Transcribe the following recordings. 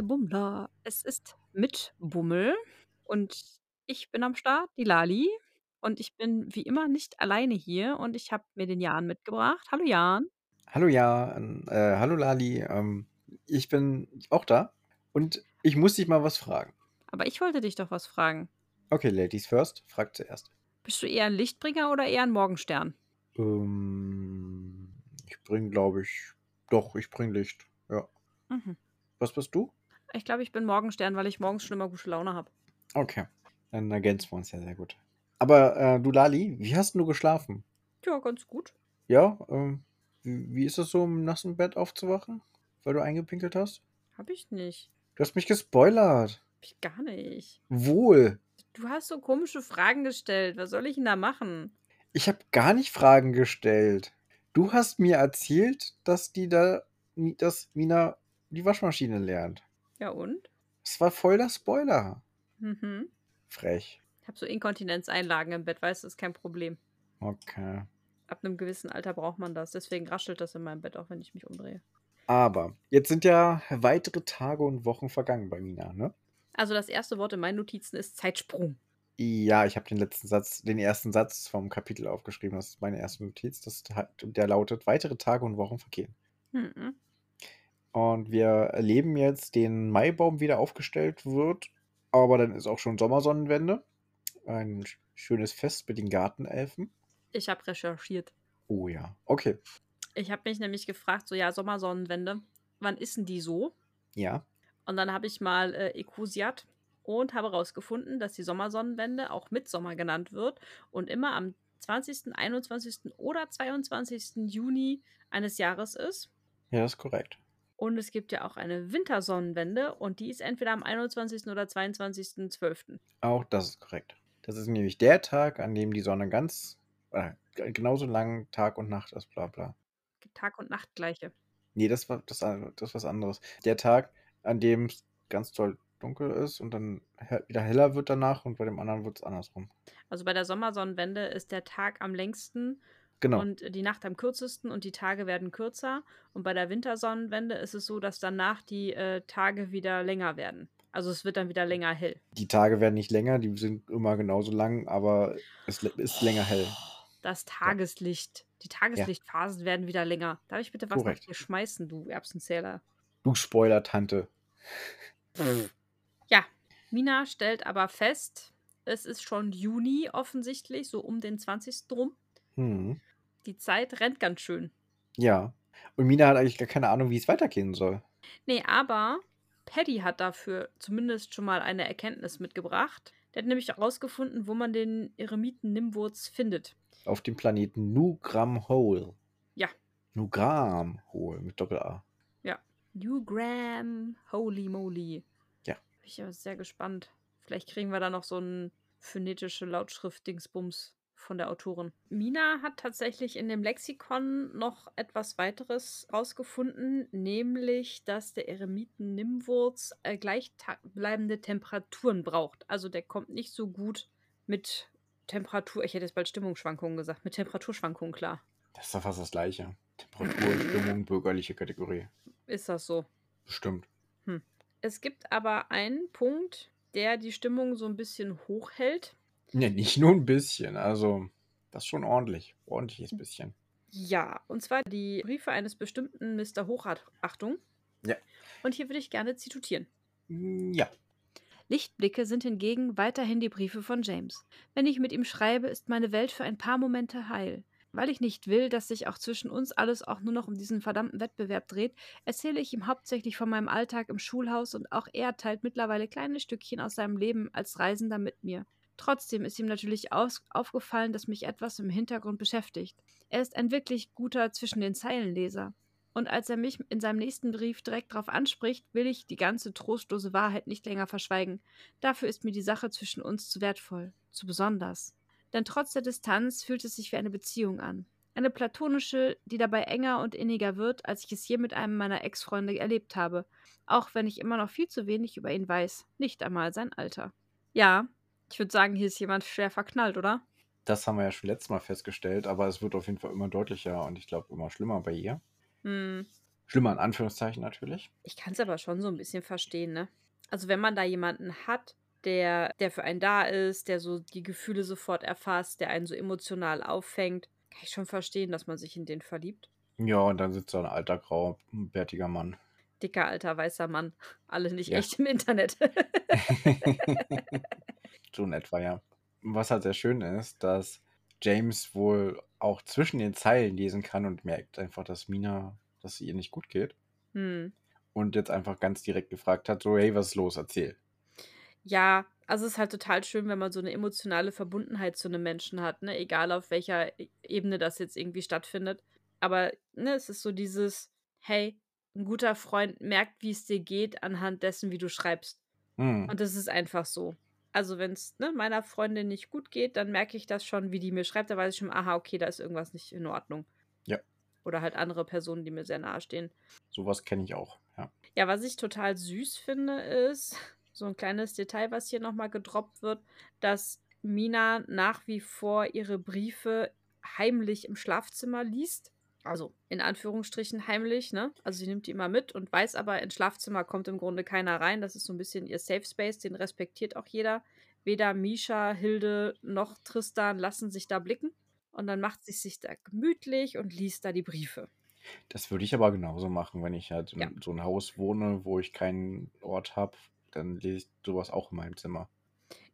Hallo, meine Bummler. Es ist mit Bummel und ich bin am Start, die Lali. Und ich bin wie immer nicht alleine hier und ich habe mir den Jan mitgebracht. Hallo Jan. Hallo Jan, äh, hallo Lali. Ähm, ich bin auch da und ich muss dich mal was fragen. Aber ich wollte dich doch was fragen. Okay, Ladies first, frag zuerst. Bist du eher ein Lichtbringer oder eher ein Morgenstern? Ähm, ich bring, glaube ich, doch, ich bring Licht. Ja. Mhm. Was bist du? Ich glaube, ich bin Morgenstern, weil ich morgens schon immer gute Laune habe. Okay, dann ergänzen wir uns ja sehr gut. Aber äh, du Lali, wie hast du geschlafen? Ja, ganz gut. Ja, ähm, wie, wie ist es so, im nassen Bett aufzuwachen, weil du eingepinkelt hast? Hab ich nicht. Du hast mich gespoilert. Hab ich gar nicht. Wohl. Du hast so komische Fragen gestellt. Was soll ich denn da machen? Ich habe gar nicht Fragen gestellt. Du hast mir erzählt, dass die da, dass Mina die Waschmaschine lernt. Ja und? Das war voll der Spoiler. Mhm. Frech. Ich habe so Inkontinenzeinlagen im Bett, weißt du, ist kein Problem. Okay. Ab einem gewissen Alter braucht man das. Deswegen raschelt das in meinem Bett, auch wenn ich mich umdrehe. Aber jetzt sind ja weitere Tage und Wochen vergangen bei Mina, ne? Also das erste Wort in meinen Notizen ist Zeitsprung. Ja, ich habe den letzten Satz, den ersten Satz vom Kapitel aufgeschrieben. Das ist meine erste Notiz. Das hat, der lautet: Weitere Tage und Wochen vergehen. Mhm. Und wir erleben jetzt den Maibaum wieder aufgestellt wird. Aber dann ist auch schon Sommersonnenwende. Ein schönes Fest mit den Gartenelfen. Ich habe recherchiert. Oh ja, okay. Ich habe mich nämlich gefragt, so ja, Sommersonnenwende, wann ist denn die so? Ja. Und dann habe ich mal äh, Ecosiat und habe herausgefunden, dass die Sommersonnenwende auch Mitsommer genannt wird und immer am 20., 21. oder 22. Juni eines Jahres ist. Ja, das ist korrekt. Und es gibt ja auch eine Wintersonnenwende und die ist entweder am 21. oder 22.12. Auch das ist korrekt. Das ist nämlich der Tag, an dem die Sonne ganz äh, genauso lang Tag und Nacht ist, bla bla. Tag und Nacht gleiche. Nee, das war das, das ist was anderes. Der Tag, an dem es ganz toll dunkel ist und dann wieder heller wird danach und bei dem anderen wird es andersrum. Also bei der Sommersonnenwende ist der Tag am längsten Genau. und die Nacht am kürzesten und die Tage werden kürzer. Und bei der Wintersonnenwende ist es so, dass danach die äh, Tage wieder länger werden. Also es wird dann wieder länger hell. Die Tage werden nicht länger, die sind immer genauso lang, aber es ist länger hell. Das Tageslicht. Die Tageslichtphasen werden wieder länger. Darf ich bitte was Korrekt. nach dir schmeißen, du Erbsenzähler? Du Spoiler-Tante. Ja, Mina stellt aber fest, es ist schon Juni offensichtlich, so um den 20. rum. Hm. Die Zeit rennt ganz schön. Ja. Und Mina hat eigentlich gar keine Ahnung, wie es weitergehen soll. Nee, aber Paddy hat dafür zumindest schon mal eine Erkenntnis mitgebracht. Der hat nämlich herausgefunden, wo man den Eremiten Nimwurz findet. Auf dem Planeten Nugram Hole. Ja. Nugram Hole mit Doppel-A. New Graham, holy moly. Ja. Bin ich aber sehr gespannt. Vielleicht kriegen wir da noch so ein phonetische Lautschrift-Dingsbums von der Autorin. Mina hat tatsächlich in dem Lexikon noch etwas weiteres rausgefunden, nämlich, dass der Eremiten Nimwurz äh, gleichbleibende Temperaturen braucht. Also der kommt nicht so gut mit Temperatur, ich hätte jetzt bald Stimmungsschwankungen gesagt, mit Temperaturschwankungen klar. Das ist doch fast das Gleiche. Temperatur, Stimmung, bürgerliche Kategorie. Ist das so? Bestimmt. Es gibt aber einen Punkt, der die Stimmung so ein bisschen hochhält. Ja, nicht nur ein bisschen. Also, das ist schon ordentlich. Ordentliches bisschen. Ja, und zwar die Briefe eines bestimmten Mr. Hochachtung. Ja. Und hier würde ich gerne zitieren. Mm, Ja. Lichtblicke sind hingegen weiterhin die Briefe von James. Wenn ich mit ihm schreibe, ist meine Welt für ein paar Momente heil. Weil ich nicht will, dass sich auch zwischen uns alles auch nur noch um diesen verdammten Wettbewerb dreht, erzähle ich ihm hauptsächlich von meinem Alltag im Schulhaus und auch er teilt mittlerweile kleine Stückchen aus seinem Leben als Reisender mit mir. Trotzdem ist ihm natürlich aus aufgefallen, dass mich etwas im Hintergrund beschäftigt. Er ist ein wirklich guter zwischen den Zeilenleser. Und als er mich in seinem nächsten Brief direkt darauf anspricht, will ich die ganze trostlose Wahrheit nicht länger verschweigen. Dafür ist mir die Sache zwischen uns zu wertvoll, zu besonders. Denn trotz der Distanz fühlt es sich wie eine Beziehung an. Eine platonische, die dabei enger und inniger wird, als ich es je mit einem meiner Ex-Freunde erlebt habe. Auch wenn ich immer noch viel zu wenig über ihn weiß, nicht einmal sein Alter. Ja, ich würde sagen, hier ist jemand schwer verknallt, oder? Das haben wir ja schon letztes Mal festgestellt, aber es wird auf jeden Fall immer deutlicher und ich glaube immer schlimmer bei ihr. Hm. Schlimmer in Anführungszeichen natürlich. Ich kann es aber schon so ein bisschen verstehen, ne? Also, wenn man da jemanden hat, der der für einen da ist, der so die Gefühle sofort erfasst, der einen so emotional auffängt, kann ich schon verstehen, dass man sich in den verliebt. Ja, und dann sitzt da ein alter, grauer, bärtiger Mann. Dicker, alter, weißer Mann. Alle nicht Ja. echt im Internet. so in etwa, ja. Was halt sehr schön ist, dass James wohl auch zwischen den Zeilen lesen kann und merkt einfach, dass Mina, dass es ihr nicht gut geht. Hm. Und jetzt einfach ganz direkt gefragt hat, so, hey, was ist los, erzähl. Ja, also es ist halt total schön, wenn man so eine emotionale Verbundenheit zu einem Menschen hat, ne? Egal auf welcher E Ebene das jetzt irgendwie stattfindet. Aber, ne, es ist so dieses: „Hey, ein guter Freund merkt, wie es dir geht anhand dessen, wie du schreibst.“ Hm. Und das ist einfach so. Also, wenn's, ne, meiner Freundin nicht gut geht, dann merke ich das schon, wie die mir schreibt. Da weiß ich schon: „Aha, okay, da ist irgendwas nicht in Ordnung.“ Ja. Oder halt andere Personen, die mir sehr nahestehen. Sowas kenne ich auch, ja. Ja, was ich total süß finde, ist so ein kleines Detail, was hier noch mal gedroppt wird, dass Mina nach wie vor ihre Briefe heimlich im Schlafzimmer liest. Also, in Anführungsstrichen heimlich, ne? Also, sie nimmt die immer mit und weiß aber, ins Schlafzimmer kommt im Grunde keiner rein. Das ist so ein bisschen ihr Safe Space, den respektiert auch jeder. Weder Misha, Hilde noch Tristan lassen sich da blicken. Und dann macht sie sich da gemütlich und liest da die Briefe. Das würde ich aber genauso machen, wenn ich halt in Ja. so ein Haus wohne, wo ich keinen Ort habe, dann lese ich sowas auch in meinem Zimmer.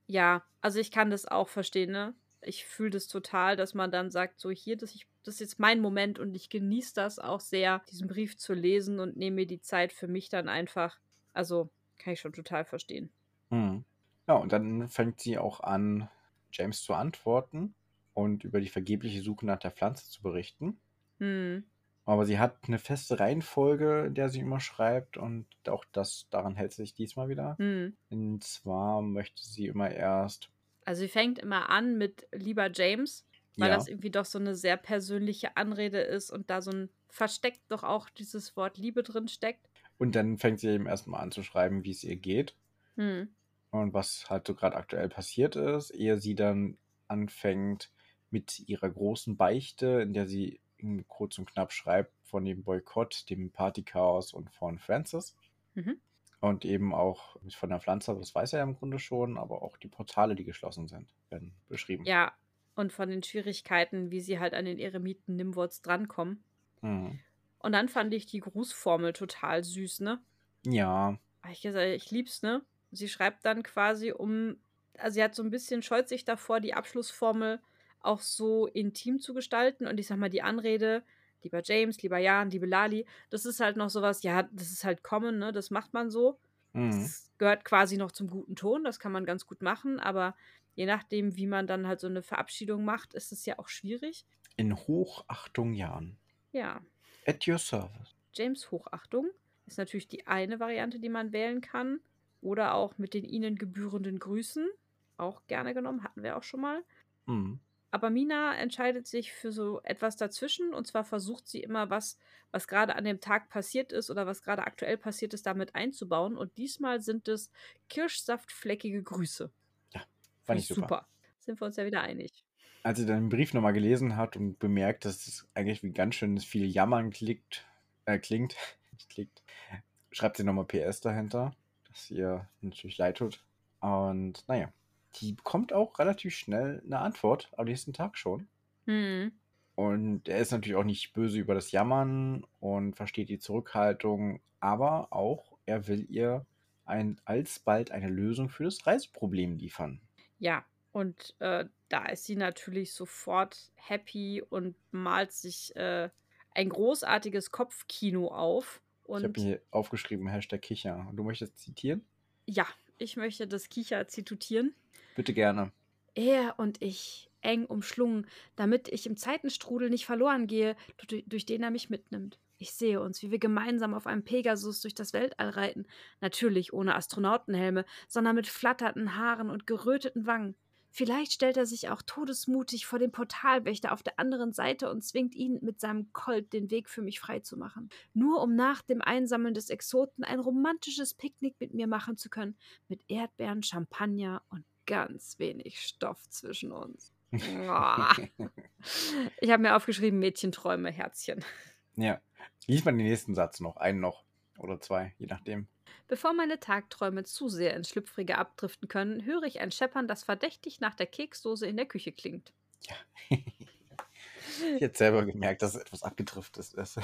Ja, also ich kann das auch verstehen, ne? Ich fühle das total, dass man dann sagt, so hier, das, ich, das ist jetzt mein Moment und ich genieße das auch sehr, diesen Brief zu lesen und nehme mir die Zeit für mich dann einfach. Also kann ich schon total verstehen. Mhm. Ja, und dann fängt sie auch an, James zu antworten und über die vergebliche Suche nach der Pflanze zu berichten. Hm. Aber sie hat eine feste Reihenfolge, in der sie immer schreibt und auch das, daran hält sie sich diesmal wieder. Hm. Und zwar möchte sie immer erst, Also sie fängt immer an mit lieber James, weil ja, das irgendwie doch so eine sehr persönliche Anrede ist und da so ein versteckt doch auch dieses Wort Liebe drin steckt. und dann fängt sie eben erstmal an zu schreiben, wie es ihr geht Hm. und was halt so gerade aktuell passiert ist, ehe sie dann anfängt mit ihrer großen Beichte, in der sie kurz und knapp schreibt von dem Boykott, dem Partychaos und von Francis. Mhm. Und eben auch von der Pflanze, das weiß er ja im Grunde schon, aber auch die Portale, die geschlossen sind, werden beschrieben. Ja, und von den Schwierigkeiten, wie sie halt an den Eremiten Nimwods drankommen. Mhm. Und dann fand ich die Grußformel total süß, ne? Ja, Ich ich lieb's, ne? Sie schreibt dann quasi um, also sie hat so ein bisschen scheut sich davor, die Abschlussformel auch so intim zu gestalten. Und ich sag mal, die Anrede, lieber James, lieber Jan, liebe Lali, das ist halt noch sowas, ja, das ist halt common, ne? Das macht man so. mhm. Das gehört quasi noch zum guten Ton, das kann man ganz gut machen, aber je nachdem, wie man dann halt so eine Verabschiedung macht, ist es ja auch schwierig. in Hochachtung Jan. Ja, At your service. James Hochachtung ist natürlich die eine Variante, die man wählen kann. Oder auch mit den ihnen gebührenden Grüßen. Auch gerne genommen, hatten wir auch schon mal. Mhm. Aber Mina entscheidet sich für so etwas dazwischen. Und zwar versucht sie immer, was, was gerade an dem Tag passiert ist oder was gerade aktuell passiert ist, damit einzubauen. Und diesmal sind es kirschsaftfleckige Grüße. Ja, fand ich super. super. Sind wir uns ja wieder einig. Als sie dann den Brief nochmal gelesen hat und bemerkt, dass es eigentlich wie ganz schön viel Jammern klickt, äh, klingt, klickt, schreibt sie nochmal PS dahinter, dass ihr natürlich leid tut. Und naja, die bekommt auch relativ schnell eine Antwort am nächsten Tag schon. Hm. Und er ist natürlich auch nicht böse über das Jammern und versteht die Zurückhaltung, aber auch er will ihr ein, alsbald eine Lösung für das Reiseproblem liefern. Ja, und äh, da ist sie natürlich sofort happy und malt sich äh, ein großartiges Kopfkino auf. Ich habe Und mir aufgeschrieben, Hashtag Kicher. Du möchtest zitieren? ja, ich möchte das Kicher zitutieren. Bitte gerne. Er und ich, eng umschlungen, damit ich im Zeitenstrudel nicht verloren gehe, durch, durch den er mich mitnimmt. Ich sehe uns, wie wir gemeinsam auf einem Pegasus durch das Weltall reiten. Natürlich ohne Astronautenhelme, sondern mit flatternden Haaren und geröteten Wangen. Vielleicht stellt er sich auch todesmutig vor den Portalwächter auf der anderen Seite und zwingt ihn mit seinem Colt den Weg für mich freizumachen. Nur um nach dem Einsammeln des Exoten ein romantisches Picknick mit mir machen zu können. Mit Erdbeeren, Champagner und ganz wenig Stoff zwischen uns. Oh. Ich habe mir aufgeschrieben, Mädchenträume, Herzchen. Ja, Lies mal den nächsten Satz noch, einen noch oder zwei, je nachdem. Bevor meine Tagträume zu sehr ins Schlüpfrige abdriften können, höre ich ein Scheppern, das verdächtig nach der Keksdose in der Küche klingt. Ja. ich hätte selber gemerkt, dass etwas abgedriftet ist.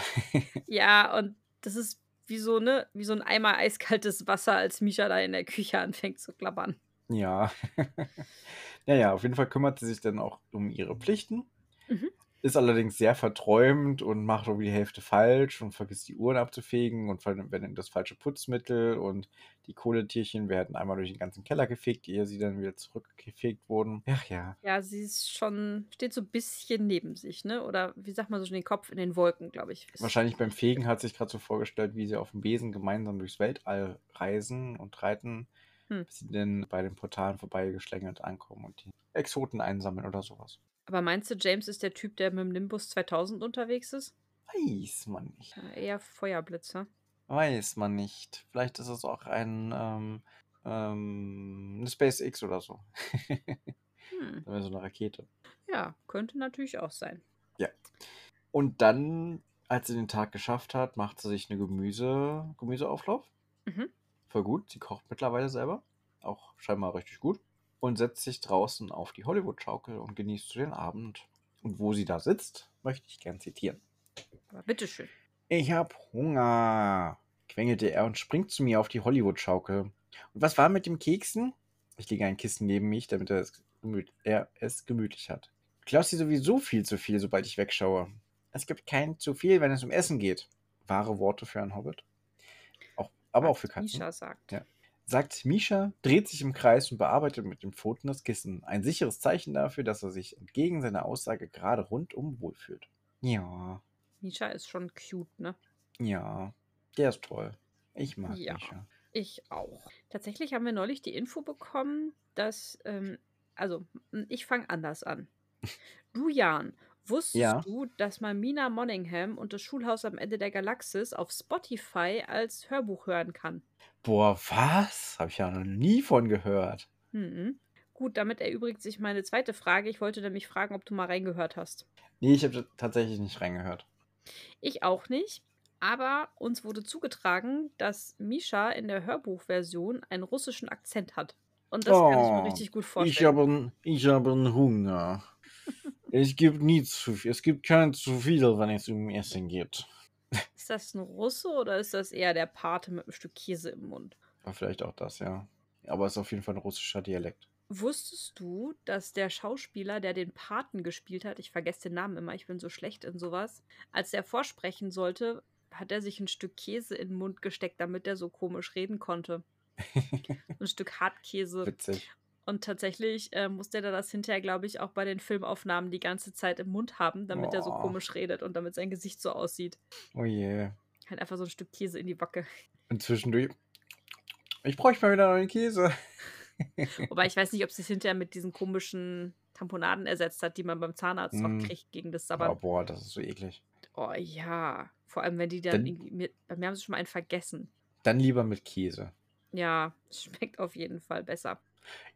ja, und das ist wie so, ne, wie so ein Eimer eiskaltes Wasser, als Misha da in der Küche anfängt zu klappern. Ja. naja, auf jeden Fall kümmert sie sich dann auch um ihre Pflichten. Mhm. Ist allerdings sehr verträumt und macht irgendwie die Hälfte falsch und vergisst die Uhren abzufegen und verwendet das falsche Putzmittel und die Kohletierchen werden einmal durch den ganzen Keller gefegt, ehe sie dann wieder zurückgefegt wurden. Ach ja. Ja, sie ist schon, steht so ein bisschen neben sich, ne? Oder wie sagt man so schon den Kopf in den Wolken, glaube ich. Wahrscheinlich beim Fegen hat sich gerade so vorgestellt, wie sie auf dem Besen gemeinsam durchs Weltall reisen und reiten, hm. bis sie dann bei den Portalen vorbeigeschlängelt ankommen und die Exoten einsammeln oder sowas. Aber meinst du, James ist der Typ, der mit dem Nimbus 2000 unterwegs ist? Weiß man nicht. Ja, eher Feuerblitzer. Weiß man nicht. Vielleicht ist es auch ein ähm, ähm, eine SpaceX oder so. hm. so eine Rakete. Ja, könnte natürlich auch sein. Ja. Und dann, als sie den Tag geschafft hat, macht sie sich eine Gemüse, Gemüseauflauf. Mhm. Voll gut. Sie kocht mittlerweile selber. Auch scheinbar richtig gut und setzt sich draußen auf die Hollywood-Schaukel und genießt den Abend. Und wo sie da sitzt, möchte ich gern zitieren. Bitteschön. Ich hab Hunger, quengelte er und springt zu mir auf die Hollywood-Schaukel. Und was war mit dem Keksen? Ich lege ein Kissen neben mich, damit er es, gemüt er es gemütlich hat. Du klaust dir sowieso viel zu viel, sobald ich wegschaue. Es gibt kein zu viel, wenn es um Essen geht. Wahre Worte für einen Hobbit. Aber auch für Katzen. Misha sagt. Ja sagt Misha, dreht sich im Kreis und bearbeitet mit dem Pfoten das Kissen. Ein sicheres Zeichen dafür, dass er sich entgegen seiner Aussage gerade rundum wohlfühlt. Ja. Misha ist schon cute, ne? Ja, der ist toll. Ich mag ja, Misha. Ich auch. Tatsächlich haben wir neulich die Info bekommen, dass, ähm, also, ich fange anders an. Du, Jan, Wusstest Ja. du, dass man Mina Monaghan und das Schulhaus am Ende der Galaxis auf Spotify als Hörbuch hören kann? Boah, was? Habe ich ja noch nie von gehört. Mhm. Gut, damit erübrigt sich meine zweite Frage. Ich wollte nämlich fragen, ob du mal reingehört hast. Nee, ich habe tatsächlich nicht reingehört. Ich auch nicht. Aber uns wurde zugetragen, dass Misha in der Hörbuchversion einen russischen Akzent hat. Und das kann ich mir oh, richtig gut vorstellen. ich habe ich hab Hunger. Es gibt nie zu viel. Es gibt kein zu viel, wenn es um Essen geht. Ist das ein Russe oder ist das eher der Pate mit einem Stück Käse im Mund? Ja, vielleicht auch das, ja. Aber es ist auf jeden Fall ein russischer Dialekt. Wusstest du, dass der Schauspieler, der den Paten gespielt hat, ich vergesse den Namen immer, ich bin so schlecht in sowas, als er vorsprechen sollte, hat er sich ein Stück Käse in den Mund gesteckt, damit er so komisch reden konnte. ein Stück Hartkäse. Witzig. Und tatsächlich äh, musste er das hinterher, glaube ich, auch bei den Filmaufnahmen die ganze Zeit im Mund haben, damit oh. er so komisch redet und damit sein Gesicht so aussieht. Oh je. Yeah. Halt einfach so ein Stück Käse in die Backe. Und zwischendurch. Ich bräuchte mal wieder neuen Käse. Wobei ich weiß nicht, ob sie es hinterher mit diesen komischen Tamponaden ersetzt hat, die man beim Zahnarzt mm. auch kriegt gegen das Sabbern. Oh, boah, das ist so eklig. Oh ja. Vor allem, wenn die dann, dann irgendwie. bei mir haben sie schon mal einen vergessen. Dann lieber mit Käse. Ja, schmeckt auf jeden Fall besser.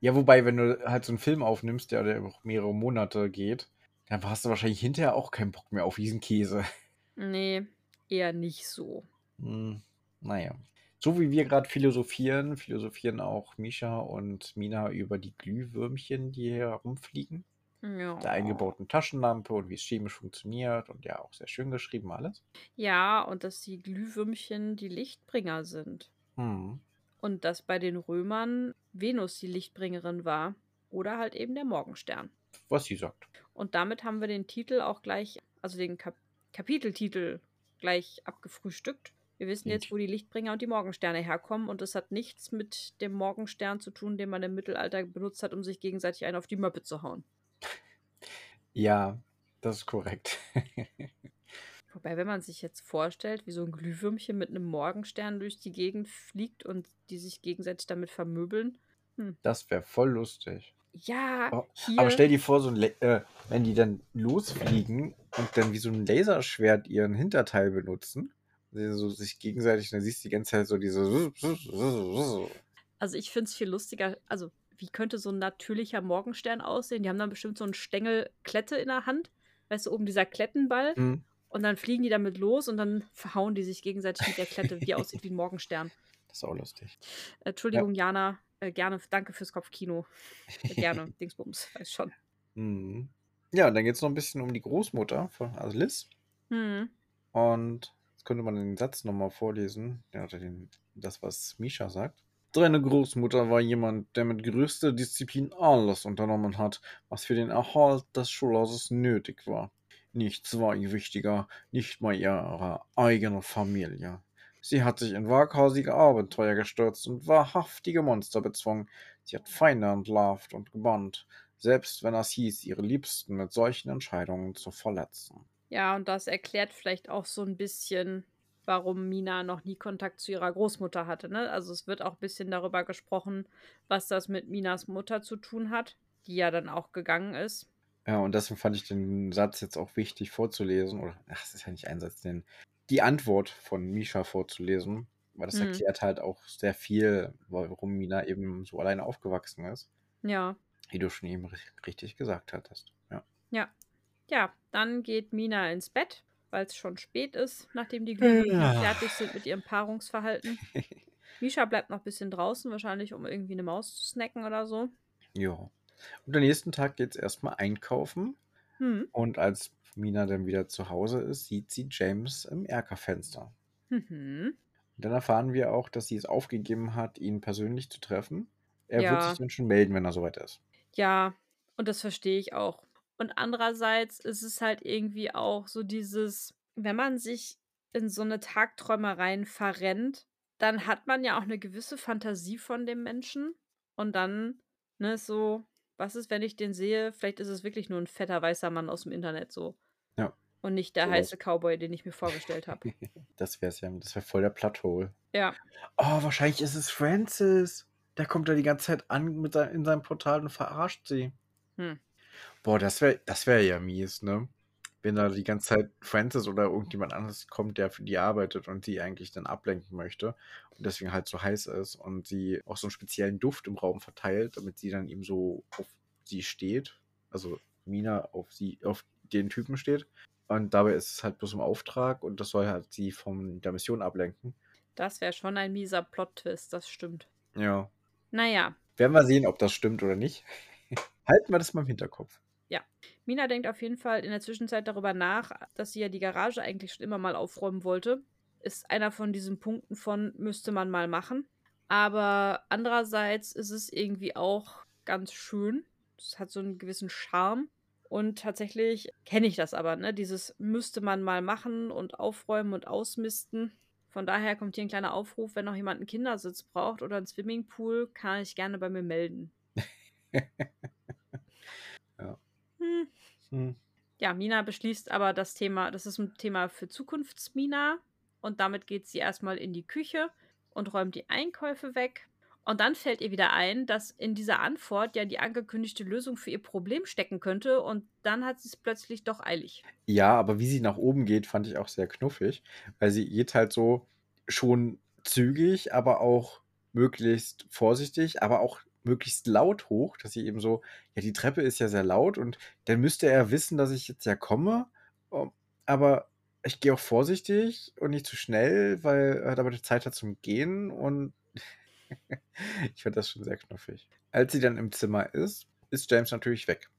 Ja, wobei, wenn du halt so einen Film aufnimmst, der, der auch mehrere Monate geht, dann hast du wahrscheinlich hinterher auch keinen Bock mehr auf diesen Käse. Nee, eher nicht so. Hm, naja. So wie wir gerade philosophieren, philosophieren auch Misha und Mina über die Glühwürmchen, die hier herumfliegen. Ja. Der eingebauten Taschenlampe und wie es chemisch funktioniert und ja, auch sehr schön geschrieben alles. Ja, und dass die Glühwürmchen die Lichtbringer sind. Hm. Und dass bei den Römern Venus die Lichtbringerin war. Oder halt eben der Morgenstern. Was sie sagt. Und damit haben wir den Titel auch gleich, also den Kap Kapiteltitel gleich abgefrühstückt. Wir wissen jetzt, wo die Lichtbringer und die Morgensterne herkommen. Und das hat nichts mit dem Morgenstern zu tun, den man im Mittelalter benutzt hat, um sich gegenseitig einen auf die Möppe zu hauen. Ja, das ist korrekt. Wobei, wenn man sich jetzt vorstellt, wie so ein Glühwürmchen mit einem Morgenstern durch die Gegend fliegt und die sich gegenseitig damit vermöbeln. Hm. Das wäre voll lustig. Ja, oh, aber stell dir vor, so äh, wenn die dann losfliegen und dann wie so ein Laserschwert ihren Hinterteil benutzen, so sich gegenseitig, dann siehst du die ganze Zeit so diese. Also ich finde es viel lustiger, also wie könnte so ein natürlicher Morgenstern aussehen? Die haben dann bestimmt so einen Stängel Klette in der Hand, weißt du, oben dieser Klettenball. Mhm Und dann fliegen die damit los und dann verhauen die sich gegenseitig mit der Klette, die aussieht wie ein Morgenstern. Das ist auch lustig. Äh, Entschuldigung, Jana, äh, gerne, danke fürs Kopfkino. Äh, gerne, Dingsbums, weiß schon. Mhm. Ja, dann geht es noch ein bisschen um die Großmutter, von, also Liz. Hm. Und jetzt könnte man den Satz nochmal vorlesen, ja, oder den, das, was Misha sagt. Deine Großmutter war jemand, der mit größter Disziplin alles unternommen hat, was für den Erhalt des Schulhauses nötig war. Nichts war ihr wichtiger, nicht mal ihre eigene Familie. Sie hat sich in waghalsige Abenteuer gestürzt und wahrhaftige Monster bezwungen. Sie hat Feinde entlarvt und gebannt, selbst wenn es hieß, ihre Liebsten mit solchen Entscheidungen zu verletzen. Ja, und das erklärt vielleicht auch so ein bisschen, warum Mina noch nie Kontakt zu ihrer Großmutter hatte. Ne? Also es wird auch ein bisschen darüber gesprochen, was das mit Minas Mutter zu tun hat, die ja dann auch gegangen ist. Ja, und deswegen fand ich den Satz jetzt auch wichtig vorzulesen. Oder, ach, es ist ja nicht ein Satz, den, die Antwort von Misha vorzulesen. Weil das Mhm. erklärt halt auch sehr viel, warum Mina eben so alleine aufgewachsen ist. Ja. Wie du schon eben ri- richtig gesagt hattest. Ja. Ja. Ja, dann geht Mina ins Bett, weil es schon spät ist, nachdem die Glühwürmchen Ja. fertig sind mit ihrem Paarungsverhalten. Misha bleibt noch ein bisschen draußen, wahrscheinlich um irgendwie eine Maus zu snacken oder so. ja. Und am nächsten Tag geht es erstmal einkaufen. Hm. Und als Mina dann wieder zu Hause ist, sieht sie James im Erkerfenster. Mhm. Und dann erfahren wir auch, dass sie es aufgegeben hat, ihn persönlich zu treffen. Er wird Ja. sich dann schon melden, wenn er soweit ist. Ja, und das verstehe ich auch. Und andererseits ist es halt irgendwie auch so dieses, wenn man sich in so eine Tagträumereien verrennt, dann hat man ja auch eine gewisse Fantasie von dem Menschen. Und dann, ne, so, was ist, wenn ich den sehe? Vielleicht ist es wirklich nur ein fetter weißer Mann aus dem Internet so. Ja. Und nicht der Sowas. heiße Cowboy, den ich mir vorgestellt habe. Das wäre ja, das wäre voll der Plot-Hole. ja. Oh, wahrscheinlich ist es Francis. Der kommt da die ganze Zeit an mit sein, in seinem Portal und verarscht sie. Hm. Boah, das wäre das wär ja mies, ne? Wenn da die ganze Zeit Francis oder irgendjemand anderes kommt, der für die arbeitet und sie eigentlich dann ablenken möchte und deswegen halt so heiß ist und sie auch so einen speziellen Duft im Raum verteilt, damit sie dann eben so auf sie steht. Also Mina auf sie, auf den Typen steht. Und dabei ist es halt bloß im Auftrag und das soll halt sie von der Mission ablenken. Das wäre schon ein mieser Plot-Twist, das stimmt. Ja. Naja, Werden wir sehen, ob das stimmt oder nicht. Halten wir das mal im Hinterkopf. Mina denkt auf jeden Fall in der Zwischenzeit darüber nach, dass sie ja die Garage eigentlich schon immer mal aufräumen wollte. Ist einer von diesen Punkten von müsste man mal machen. Aber andererseits ist es irgendwie auch ganz schön. Es hat so einen gewissen Charme. Und tatsächlich kenne ich das aber, ne? Dieses müsste man mal machen und aufräumen und ausmisten. Von daher kommt hier ein kleiner Aufruf, wenn noch jemand einen Kindersitz braucht oder einen Swimmingpool, kann ich gerne bei mir melden. Ja. Hm. Ja, Mina beschließt aber das Thema, das ist ein Thema für Zukunftsmina. Und damit geht sie erstmal in die Küche und räumt die Einkäufe weg. Und dann fällt ihr wieder ein, dass in dieser Antwort ja die angekündigte Lösung für ihr Problem stecken könnte. Und dann hat sie es plötzlich doch eilig. Ja, aber wie sie nach oben geht, fand ich auch sehr knuffig, weil sie geht halt so schon zügig, aber auch möglichst vorsichtig, aber auch möglichst laut hoch, dass sie eben so, ja, die Treppe ist ja sehr laut und dann müsste er wissen, dass ich jetzt ja komme, aber ich gehe auch vorsichtig und nicht zu schnell, weil er damit Zeit hat zum Gehen und ich fand das schon sehr knuffig. Als sie dann im Zimmer ist, ist James natürlich weg.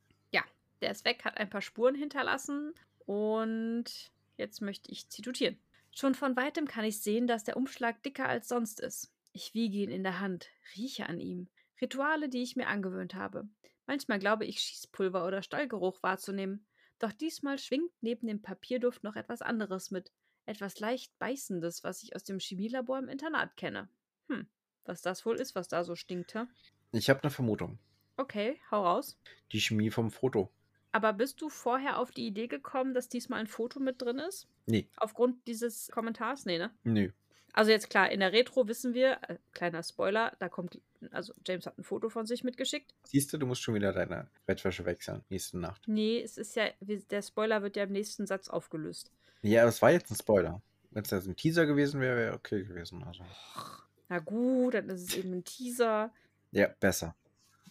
Der ist weg, hat ein paar Spuren hinterlassen. Und jetzt möchte ich zitieren. Schon von weitem kann ich sehen, dass der Umschlag dicker als sonst ist. Ich wiege ihn in der Hand, rieche an ihm. Rituale, die ich mir angewöhnt habe. Manchmal glaube ich, Schießpulver oder Stallgeruch wahrzunehmen. Doch diesmal schwingt neben dem Papierduft noch etwas anderes mit. Etwas leicht Beißendes, was ich aus dem Chemielabor im Internat kenne. Hm, was das wohl ist, was da so stinkt, hä? Ich habe eine Vermutung. Okay, hau raus. Die Chemie vom Foto. Aber bist du vorher auf die Idee gekommen, dass diesmal ein Foto mit drin ist? Nee, Aufgrund dieses Kommentars? Nee, ne? nö. Also jetzt klar, in der Retro wissen wir, äh, kleiner Spoiler, da kommt, also James hat ein Foto von sich mitgeschickt. Siehst du, du musst schon wieder deine Bettwäsche wechseln, nächste Nacht. Nee, es ist ja, der Spoiler wird ja im nächsten Satz aufgelöst. Ja, das war jetzt ein Spoiler. Wenn es jetzt ein Teaser gewesen wäre, wäre okay gewesen. Also. Na gut, dann ist es eben ein Teaser. Ja, besser.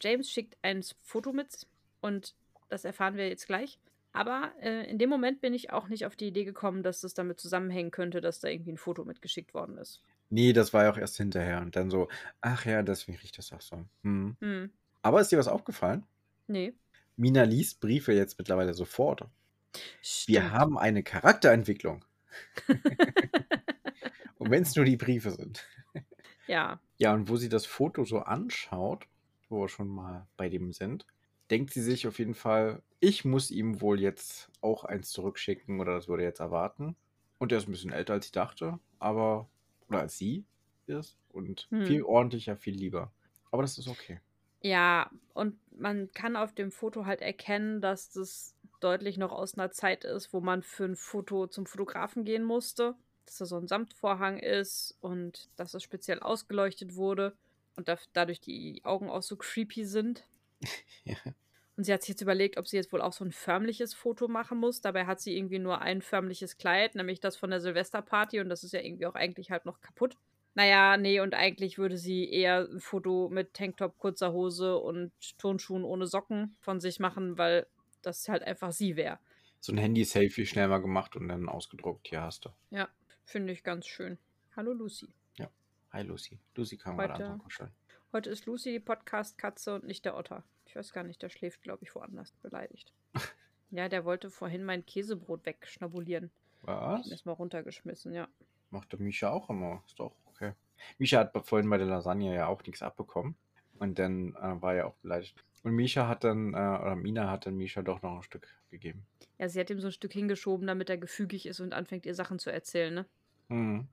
James schickt ein Foto mit und das erfahren wir jetzt gleich. Aber äh, in dem Moment bin ich auch nicht auf die Idee gekommen, dass das damit zusammenhängen könnte, dass da irgendwie ein Foto mitgeschickt worden ist. Nee, das war ja auch erst hinterher. Und dann so, ach ja, deswegen riecht das auch so. Hm. Hm. Aber ist dir was aufgefallen? Nee. Mina liest Briefe jetzt mittlerweile sofort. Stimmt. Wir haben eine Charakterentwicklung. Und wenn es nur die Briefe sind. ja. Ja, und wo sie das Foto so anschaut, wo wir schon mal bei dem sind, denkt sie sich auf jeden Fall, ich muss ihm wohl jetzt auch eins zurückschicken oder das würde er jetzt erwarten. Und er ist ein bisschen älter als ich dachte, aber, oder als sie ist und Hm. viel ordentlicher, viel lieber. Aber das ist okay. Ja, und man kann auf dem Foto halt erkennen, dass das deutlich noch aus einer Zeit ist, wo man für ein Foto zum Fotografen gehen musste. Dass da so ein Samtvorhang ist und dass es speziell ausgeleuchtet wurde und da, dadurch die Augen auch so creepy sind. Ja. Und sie hat sich jetzt überlegt, ob sie jetzt wohl auch so ein förmliches Foto machen muss. Dabei hat sie irgendwie nur ein förmliches Kleid, nämlich das von der Silvesterparty und das ist ja irgendwie auch eigentlich halt noch kaputt. Naja, nee, und eigentlich würde sie eher ein Foto mit Tanktop, kurzer Hose und Turnschuhen ohne Socken von sich machen, weil das halt einfach sie wäre. So ein Handy-Selfie schnell mal gemacht und dann ausgedruckt. Hier hast du. Ja, finde ich ganz schön. Hallo Lucy. Hi Lucy. Lucy kam gerade an Kuscheln. Heute ist Lucy die Podcast-Katze und nicht der Otter. Ich weiß gar nicht, der schläft, glaube ich, woanders beleidigt. ja, der wollte vorhin mein Käsebrot wegschnabulieren. Was? erstmal runtergeschmissen, ja. Macht der Misha auch immer. Ist doch okay. Misha hat vorhin bei der Lasagne ja auch nichts abbekommen. Und dann äh, war er auch beleidigt. Und Misha hat dann, äh, oder Mina hat dann Misha doch noch ein Stück gegeben. Ja, sie hat ihm so ein Stück hingeschoben, damit er gefügig ist und anfängt, ihr Sachen zu erzählen, ne? Mhm.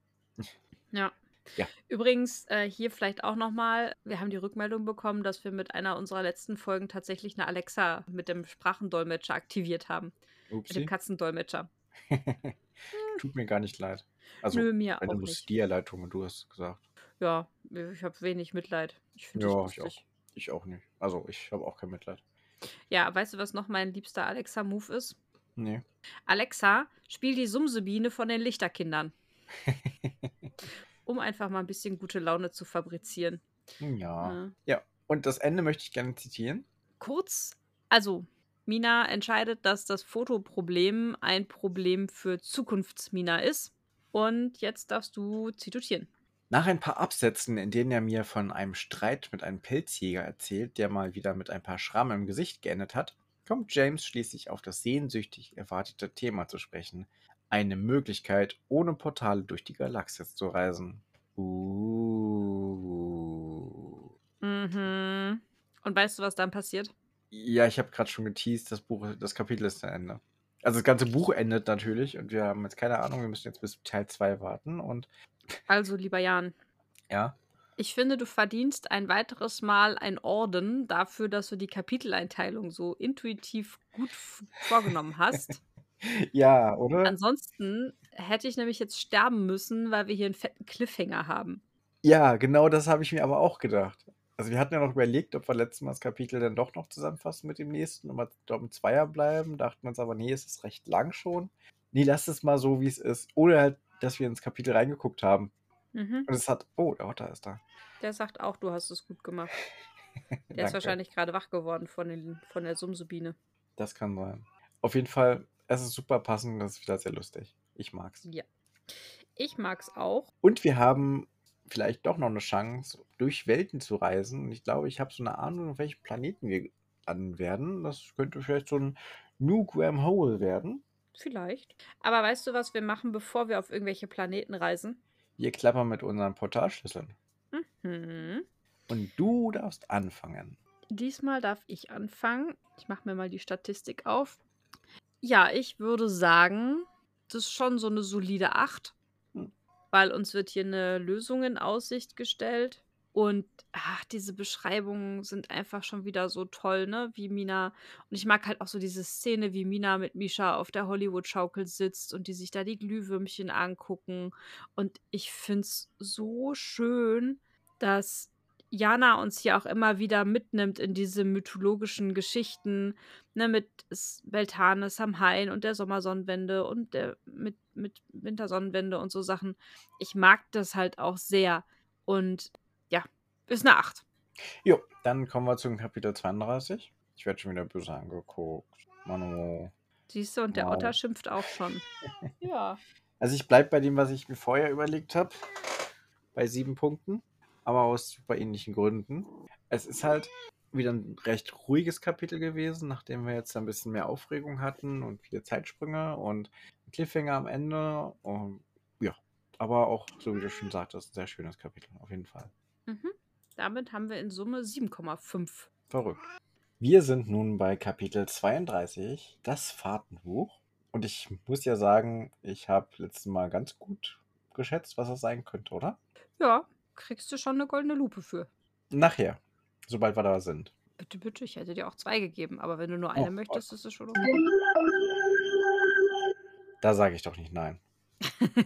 Ja. Ja. Übrigens, äh, hier vielleicht auch nochmal, wir haben die Rückmeldung bekommen, dass wir mit einer unserer letzten Folgen tatsächlich eine Alexa mit dem Sprachendolmetscher aktiviert haben. Mit Upsi. dem Katzendolmetscher. Tut mir gar nicht leid. Also, Nö, mir wenn auch du musst nicht. dir leid tun, und du hast es gesagt. Ja, ich habe wenig Mitleid. Ich finde Ja, ich lustig. Ich auch nicht. Also, ich habe auch kein Mitleid. Ja, weißt du, was noch mein liebster Alexa-Move ist? Nee. Alexa, spiel die Sumsebiene von den Lichterkindern. um einfach mal ein bisschen gute Laune zu fabrizieren. ja. Äh, Ja. Und das Ende möchte ich gerne zitieren. kurz, also Mina entscheidet, dass das Fotoproblem ein Problem für Zukunftsmina ist. Und jetzt darfst du zitieren. Nach ein paar Absätzen, in denen er mir von einem Streit mit einem Pelzjäger erzählt, der mal wieder mit ein paar Schrammen im Gesicht geendet hat, kommt James schließlich auf das sehnsüchtig erwartete Thema zu sprechen. Eine Möglichkeit, ohne Portale durch die Galaxis zu reisen. Uh. Mhm. Und weißt du, was dann passiert? Ja, ich habe gerade schon geteased, das Buch, das Kapitel ist zu Ende. Also das ganze Buch endet natürlich und wir haben jetzt keine Ahnung, wir müssen jetzt bis Teil 2 warten und Also, lieber Jan, ja. ich finde, du verdienst ein weiteres Mal ein Orden dafür, dass du die Kapiteleinteilung so intuitiv gut vorgenommen hast. Ja, oder? Ansonsten hätte ich nämlich jetzt sterben müssen, weil wir hier einen fetten Cliffhanger haben. Ja, genau das habe ich mir aber auch gedacht. Also wir hatten ja noch überlegt, ob wir letztes Mal das Kapitel dann doch noch zusammenfassen mit dem nächsten und mal im Zweier bleiben. Dachten wir uns aber, nee, es ist recht lang schon. Nee, lass es mal so, wie es ist. Oder halt, dass wir ins Kapitel reingeguckt haben. Mhm. Und es hat, oh, der Otter ist da. Der sagt auch, du hast es gut gemacht. Der ist wahrscheinlich gerade wach geworden von, den, von der Sumsebiene. Das kann sein. Auf jeden Fall, es ist super passend, das ist wieder sehr lustig. Ich mag's. Ja. Ich mag's auch. Und wir haben vielleicht doch noch eine Chance, durch Welten zu reisen. Und ich glaube, ich habe so eine Ahnung, auf welchen Planeten wir landen werden. Das könnte vielleicht so ein New Graham Hole werden. Vielleicht. Aber weißt du, was wir machen, bevor wir auf irgendwelche Planeten reisen? Wir klappern mit unseren Portalschlüsseln. Mhm. Und du darfst anfangen. Diesmal darf ich anfangen. Ich mache mir mal die Statistik auf. Ja, ich würde sagen, das ist schon so eine solide 8. Hm. Weil uns wird hier eine Lösung in Aussicht gestellt. Und ach, diese Beschreibungen sind einfach schon wieder so toll, ne? Wie Mina. Und ich mag halt auch so diese Szene, wie Mina mit Misha auf der Hollywood-Schaukel sitzt und die sich da die Glühwürmchen angucken. Und ich finde es so schön, dass Jana uns hier auch immer wieder mitnimmt in diese mythologischen Geschichten, ne, mit Beltane, Samhain und der Sommersonnenwende und der mit, mit Wintersonnenwende und so Sachen. Ich mag das halt auch sehr. Und ja, ist eine 8. Jo, dann kommen wir zum Kapitel 32. Ich werde schon wieder böse angeguckt. Manu. Siehst du, und der Wow. Otter schimpft auch schon. ja. Also ich bleibe bei dem, was ich mir vorher überlegt habe, bei sieben Punkten, aber aus super ähnlichen Gründen. Es ist halt wieder ein recht ruhiges Kapitel gewesen, nachdem wir jetzt ein bisschen mehr Aufregung hatten und viele Zeitsprünge und Cliffhanger am Ende. Und ja, aber auch, so wie du schon sagtest, ein sehr schönes Kapitel, auf jeden Fall. Mhm. Damit haben wir in Summe 7,5. Verrückt. Wir sind nun bei Kapitel 32, das Fahrtenbuch. Und ich muss ja sagen, ich habe letztes Mal ganz gut geschätzt, was das sein könnte, oder? Ja, kriegst du schon eine goldene Lupe für. Nachher, sobald wir da sind. Bitte, bitte, ich hätte dir auch zwei gegeben, aber wenn du nur eine Oh, möchtest, ist es schon okay. Da sage ich doch nicht nein.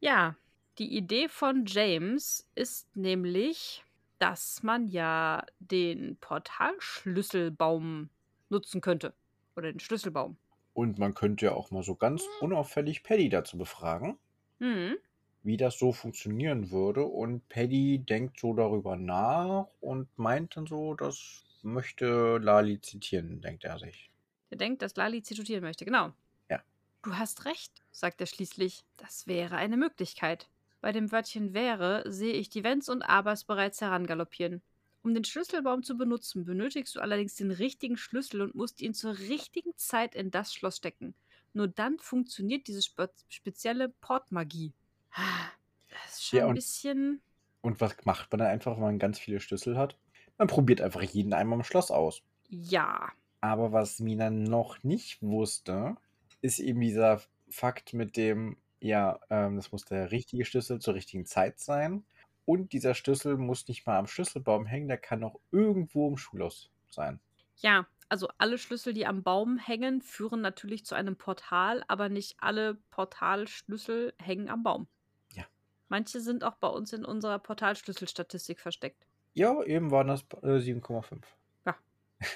ja, die Idee von James ist nämlich, dass man ja den Portalschlüsselbaum nutzen könnte. Oder den Schlüsselbaum. Und man könnte ja auch mal so ganz unauffällig Paddy dazu befragen, Hm. Wie das so funktionieren würde. Und Paddy denkt so darüber nach und meint dann so, das möchte Lali zitieren, denkt er sich. Er denkt, dass Lali zitieren möchte. Genau. Ja. Du hast recht, sagt er schließlich. Das wäre eine Möglichkeit. Bei dem Wörtchen wäre sehe ich die Wenns und Abers bereits herangaloppieren. Um den Schlüsselbaum zu benutzen, benötigst du allerdings den richtigen Schlüssel und musst ihn zur richtigen Zeit in das Schloss stecken. Nur dann funktioniert diese spe spezielle Portmagie. Das ist schon Ja, ein und- bisschen. Und was macht man dann einfach, wenn man ganz viele Schlüssel hat? Man probiert einfach jeden einmal im Schloss aus. Ja. Aber was Mina noch nicht wusste, ist eben dieser Fakt mit dem, ja, ähm, das muss der richtige Schlüssel zur richtigen Zeit sein. Und dieser Schlüssel muss nicht mal am Schlüsselbaum hängen, der kann auch irgendwo im Schulhaus sein. Ja, also alle Schlüssel, die am Baum hängen, führen natürlich zu einem Portal, aber nicht alle Portalschlüssel hängen am Baum. Ja. Manche sind auch bei uns in unserer Portalschlüsselstatistik versteckt. Ja, eben waren das äh, 7,5.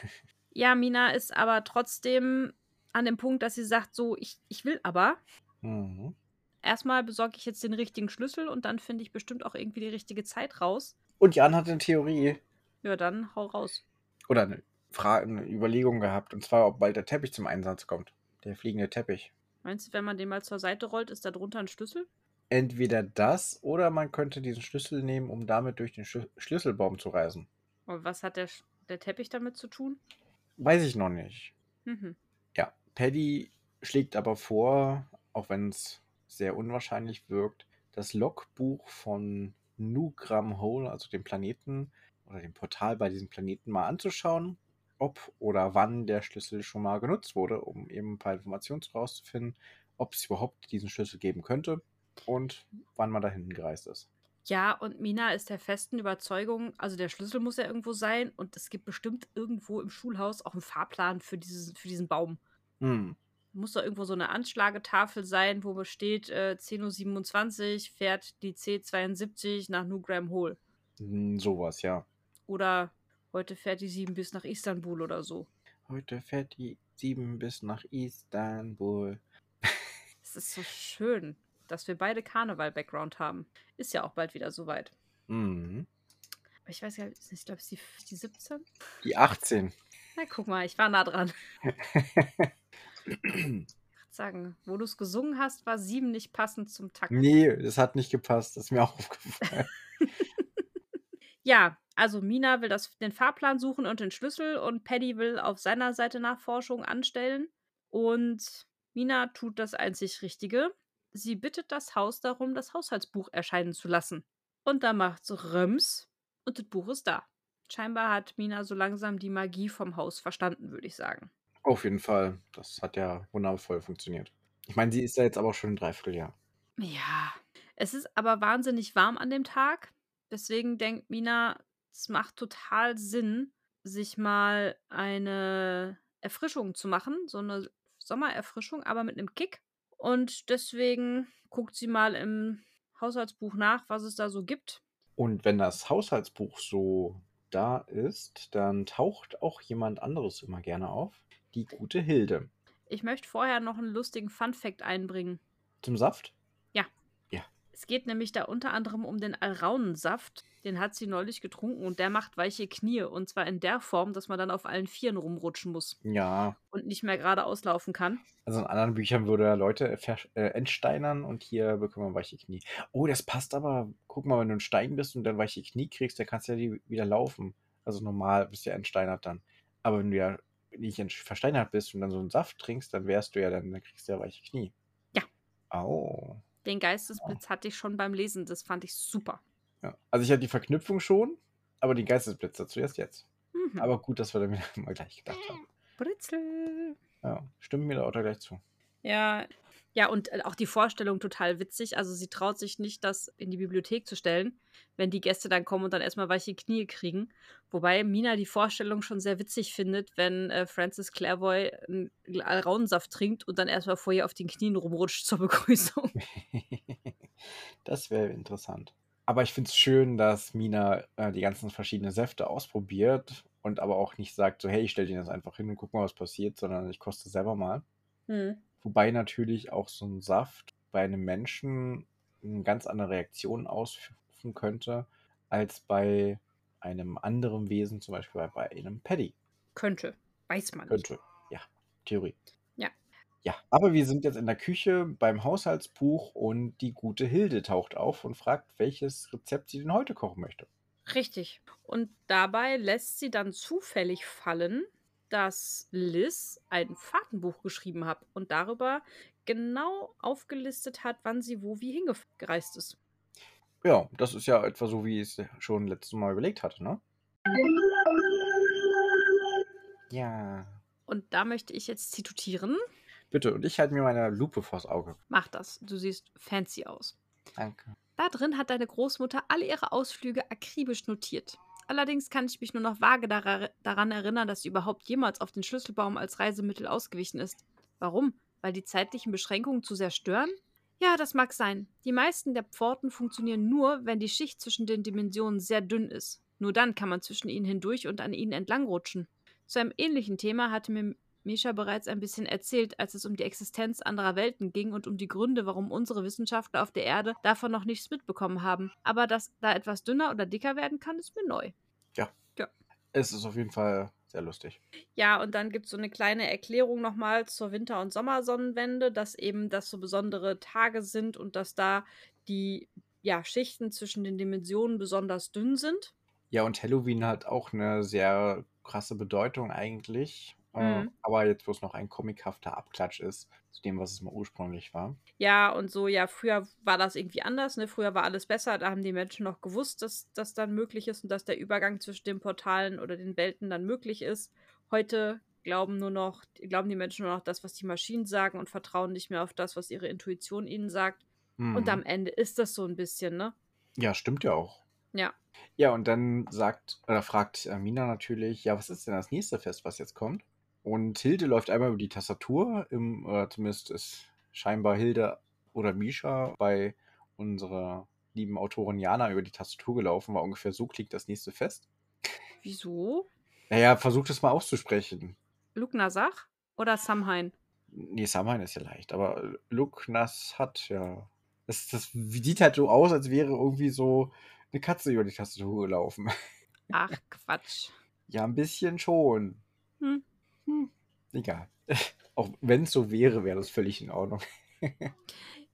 Ja, Mina ist aber trotzdem an dem Punkt, dass sie sagt, so, ich, ich will aber. Mhm. Erstmal besorge ich jetzt den richtigen Schlüssel und dann finde ich bestimmt auch irgendwie die richtige Zeit raus. Und Jan hat eine Theorie Ja, dann hau raus. oder eine, Frage, eine Überlegung gehabt, und zwar, ob bald der Teppich zum Einsatz kommt. Der fliegende Teppich. Meinst du, wenn man den mal zur Seite rollt, ist da drunter ein Schlüssel? Entweder das oder man könnte diesen Schlüssel nehmen, um damit durch den Schlü Schlüsselbaum zu reisen. Und was hat der, Sch- der Teppich damit zu tun? Weiß ich noch nicht. Mhm. Ja, Paddy schlägt aber vor, auch wenn es sehr unwahrscheinlich wirkt, das Logbuch von Nugram Hole, also dem Planeten oder dem Portal bei diesem Planeten mal anzuschauen, ob oder wann der Schlüssel schon mal genutzt wurde, um eben ein paar Informationen herauszufinden, ob es überhaupt diesen Schlüssel geben könnte und wann man dahin gereist ist. Ja, und Mina ist der festen Überzeugung, also der Schlüssel muss ja irgendwo sein und es gibt bestimmt irgendwo im Schulhaus auch einen Fahrplan für, dieses, für diesen Baum. Hm. Muss da irgendwo so eine Anschlagetafel sein, wo steht, äh, 10.27 Uhr fährt die C72 nach New Graham Hole. Hm, Sowas, ja. Oder heute fährt die 7 bis nach Istanbul oder so. Heute fährt die 7 bis nach Istanbul. Es ist so schön, dass wir beide Karneval-Background haben. Ist ja auch bald wieder soweit. Mhm. Aber ich weiß nicht, ich glaube, es ist die, die 17? Die 18. Na, guck mal, ich war nah dran. sagen, wo du es gesungen hast, war sieben nicht passend zum Takt. nee, das hat nicht gepasst. Das ist mir auch aufgefallen. Ja, also Mina will das, den Fahrplan suchen und den Schlüssel und Paddy will auf seiner Seite Nachforschung anstellen. Und Mina tut das einzig Richtige. Sie bittet das Haus darum, das Haushaltsbuch erscheinen zu lassen. Und da macht's Röms und das Buch ist da. Scheinbar hat Mina so langsam die Magie vom Haus verstanden, würde ich sagen. Auf jeden Fall. Das hat ja wundervoll funktioniert. Ich meine, sie ist ja jetzt aber schon ein Dreivierteljahr. Ja, es ist aber wahnsinnig warm an dem Tag. Deswegen denkt Mina, es macht total Sinn, sich mal eine Erfrischung zu machen, so eine Sommererfrischung, aber mit einem Kick. Und deswegen guckt sie mal im Haushaltsbuch nach, was es da so gibt. Und wenn das Haushaltsbuch so da ist, dann taucht auch jemand anderes immer gerne auf. Die gute Hilde. Ich möchte vorher noch einen lustigen Fun-Fact einbringen. Zum Saft? Es geht nämlich da unter anderem um den Alraunensaft. Den hat sie neulich getrunken und der macht weiche Knie. Und zwar in der Form, dass man dann auf allen Vieren rumrutschen muss Ja. und nicht mehr geradeaus laufen kann. Also in anderen Büchern würde er Leute äh, entsteinern und hier bekommen wir weiche Knie. Oh, das passt aber. Guck mal, wenn du ein Stein bist und dann weiche Knie kriegst, dann kannst du ja wieder laufen. Also normal bist du ja entsteinert dann. Aber wenn du ja nicht versteinert bist und dann so einen Saft trinkst, dann wärst du ja dann, dann kriegst du ja weiche Knie. Ja. Au. Den Geistesblitz hatte ich schon beim Lesen. Das fand ich super. Ja. Also ich hatte die Verknüpfung schon, aber die Geistesblitz dazu erst jetzt. Mhm. Aber gut, dass wir damit mal gleich gedacht haben. Britzel. Ja, stimmt mir der Autor gleich zu. Ja. Ja, und äh, auch die Vorstellung total witzig. Also sie traut sich nicht, das in die Bibliothek zu stellen, wenn die Gäste dann kommen und dann erstmal weiche Knie kriegen. Wobei Mina die Vorstellung schon sehr witzig findet, wenn äh, Francis Clairvoy einen Alraunensaft trinkt und dann erstmal vor ihr auf den Knien rumrutscht zur Begrüßung. das wäre interessant. Aber ich finde es schön, dass Mina äh, die ganzen verschiedenen Säfte ausprobiert und aber auch nicht sagt, so, hey, ich stelle den jetzt einfach hin und guck mal, was passiert, sondern ich koste selber mal. Hm. Wobei natürlich auch so ein Saft bei einem Menschen eine ganz andere Reaktion ausführen könnte, als bei einem anderen Wesen, zum Beispiel bei, einem Paddy. Könnte. Weiß man nicht. Könnte. Ja, Theorie. Ja. Ja, aber wir sind jetzt in der Küche beim Haushaltsbuch und die gute Hilde taucht auf und fragt, welches Rezept sie denn heute kochen möchte. Richtig. Und dabei lässt sie dann zufällig fallen, dass Liz ein Fahrtenbuch geschrieben hat und darüber genau aufgelistet hat, wann sie wo wie hingereist ist. Ja, das ist ja etwa so, wie ich es schon letztes Mal überlegt hatte, ne? Ja. Und da möchte ich jetzt zitieren. Bitte, und ich halte mir meine Lupe vors Auge. Mach das. Du siehst fancy aus. Danke. Da drin hat deine Großmutter alle ihre Ausflüge akribisch notiert. Allerdings kann ich mich nur noch vage dara- daran erinnern, dass sie überhaupt jemals auf den Schlüsselbaum als Reisemittel ausgewichen ist. Warum? Weil die zeitlichen Beschränkungen zu sehr stören? Ja, das mag sein. Die meisten der Pforten funktionieren nur, wenn die Schicht zwischen den Dimensionen sehr dünn ist. Nur dann kann man zwischen ihnen hindurch und an ihnen entlangrutschen. Zu einem ähnlichen Thema hatte mir Misha bereits ein bisschen erzählt, als es um die Existenz anderer Welten ging und um die Gründe, warum unsere Wissenschaftler auf der Erde davon noch nichts mitbekommen haben. Aber dass da etwas dünner oder dicker werden kann, ist mir neu. Es ist auf jeden Fall sehr lustig. Ja, und dann gibt es so eine kleine Erklärung nochmal zur Winter- und Sommersonnenwende, dass eben das so besondere Tage sind und dass da die ja, Schichten zwischen den Dimensionen besonders dünn sind. Ja, und Halloween hat auch eine sehr krasse Bedeutung eigentlich. Äh, Mhm. aber jetzt, wo es noch ein comichafter Abklatsch ist, zu dem, was es mal ursprünglich war. Ja, und so, ja, früher war das irgendwie anders, ne? Früher war alles besser, da haben die Menschen noch gewusst, dass das dann möglich ist und dass der Übergang zwischen den Portalen oder den Welten dann möglich ist. Heute glauben nur noch, glauben die Menschen nur noch das, was die Maschinen sagen und vertrauen nicht mehr auf das, was ihre Intuition ihnen sagt. Und Mhm. am Ende ist das so ein bisschen, ne? Ja, stimmt ja auch. Ja. Ja, und dann sagt oder fragt äh, Mina natürlich, ja, was ist denn das nächste Fest, was jetzt kommt? Und Hilde läuft einmal über die Tastatur, im, oder zumindest ist scheinbar Hilde oder Misha bei unserer lieben Autorin Jana über die Tastatur gelaufen, war ungefähr so klingt das nächste Fest. Wieso? Naja, versucht es mal auszusprechen. Lugnasach oder Samhain? Nee, Samhain ist ja leicht, aber Luknas hat ja. Das, das sieht halt so aus, als wäre irgendwie so eine Katze über die Tastatur gelaufen. Ach, Quatsch. Ja, ein bisschen schon. Hm. Hm, egal. Auch wenn es so wäre, wäre das völlig in Ordnung.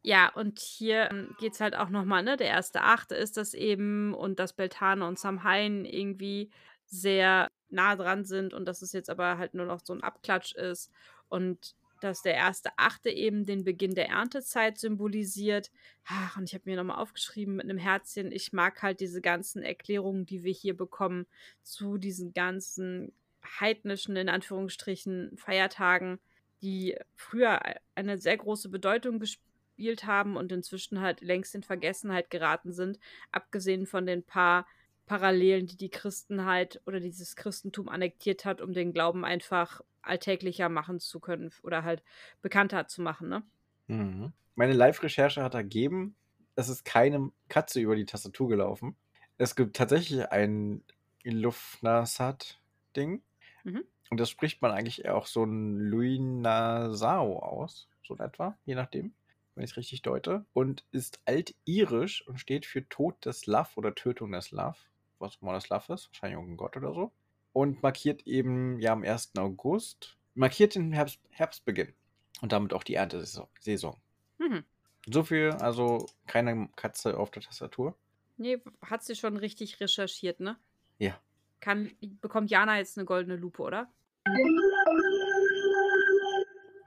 Ja, und hier ähm, geht es halt auch nochmal, ne? Der erste Achte ist das eben und dass Beltane und Samhain irgendwie sehr nah dran sind und dass es jetzt aber halt nur noch so ein Abklatsch ist und dass der erste Achte eben den Beginn der Erntezeit symbolisiert. Ach, und ich habe mir nochmal aufgeschrieben mit einem Herzchen, ich mag halt diese ganzen Erklärungen, die wir hier bekommen zu diesen ganzen heidnischen, in Anführungsstrichen, Feiertagen, die früher eine sehr große Bedeutung gespielt haben und inzwischen halt längst in Vergessenheit geraten sind, abgesehen von den paar Parallelen, die die Christenheit oder dieses Christentum annektiert hat, um den Glauben einfach alltäglicher machen zu können oder halt bekannter zu machen, ne? Mhm. Meine Live-Recherche hat ergeben, es ist keine Katze über die Tastatur gelaufen. Es gibt tatsächlich ein Luftnasat-Ding. Mhm. Und das spricht man eigentlich auch so ein Louis Nasao aus, so in etwa, je nachdem. wenn ich es richtig deute, und ist altirisch und steht für Tod des Love oder Tötung des Love, was auch immer das Love ist, wahrscheinlich irgendein Gott oder so. Und markiert eben ja am 1. August, markiert den Herbst, Herbstbeginn und damit auch die Erntesaison. Mhm. So viel, also keine Katze auf der Tastatur. Nee, hat sie schon richtig recherchiert, ne? Ja. Kann, bekommt Jana jetzt eine goldene Lupe, oder?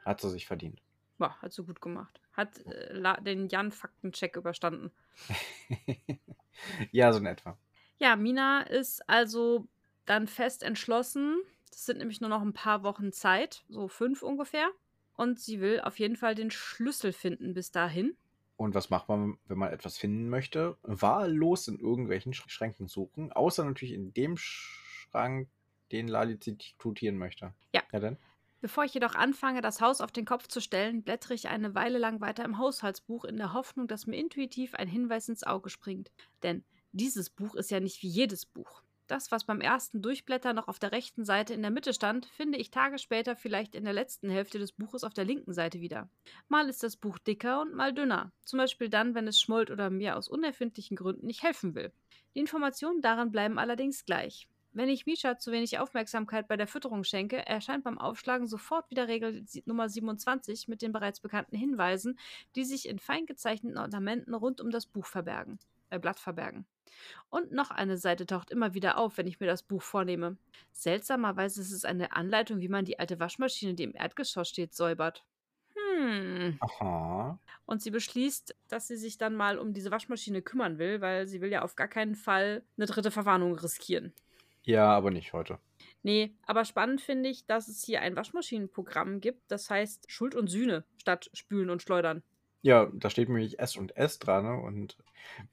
Hat sie sich verdient. Boah, hat sie gut gemacht. Hat äh, den Jan-Faktencheck überstanden. ja, so in etwa. Ja, Mina ist also dann fest entschlossen. Das sind nämlich nur noch ein paar Wochen Zeit, so fünf ungefähr. Und sie will auf jeden Fall den Schlüssel finden bis dahin. Und was macht man, wenn man etwas finden möchte? Wahllos in irgendwelchen Sch- Schränken suchen, außer natürlich in dem Schrank, den Lali zitieren möchte. Ja. Ja, denn? Bevor ich jedoch anfange, das Haus auf den Kopf zu stellen, blättere ich eine Weile lang weiter im Haushaltsbuch in der Hoffnung, dass mir intuitiv ein Hinweis ins Auge springt. Denn dieses Buch ist ja nicht wie jedes Buch. Das, was beim ersten Durchblättern noch auf der rechten Seite in der Mitte stand, finde ich Tage später vielleicht in der letzten Hälfte des Buches auf der linken Seite wieder. Mal ist das Buch dicker und mal dünner. Zum Beispiel dann, wenn es schmollt oder mir aus unerfindlichen Gründen nicht helfen will. Die Informationen darin bleiben allerdings gleich. Wenn ich Misha zu wenig Aufmerksamkeit bei der Fütterung schenke, erscheint beim Aufschlagen sofort wieder Regel Nummer 27 mit den bereits bekannten Hinweisen, die sich in fein gezeichneten Ornamenten rund um das Buch verbergen, äh, Blatt verbergen. Und noch eine Seite taucht immer wieder auf, wenn ich mir das Buch vornehme. Seltsamerweise ist es eine Anleitung, wie man die alte Waschmaschine, die im Erdgeschoss steht, säubert. Hm. Aha. Und sie beschließt, dass sie sich dann mal um diese Waschmaschine kümmern will, weil sie will ja auf gar keinen Fall eine dritte Verwarnung riskieren. Ja, aber nicht heute. Nee, aber spannend finde ich, dass es hier ein Waschmaschinenprogramm gibt, das heißt Schuld und Sühne statt Spülen und Schleudern. Ja, da steht nämlich S und S dran ne? und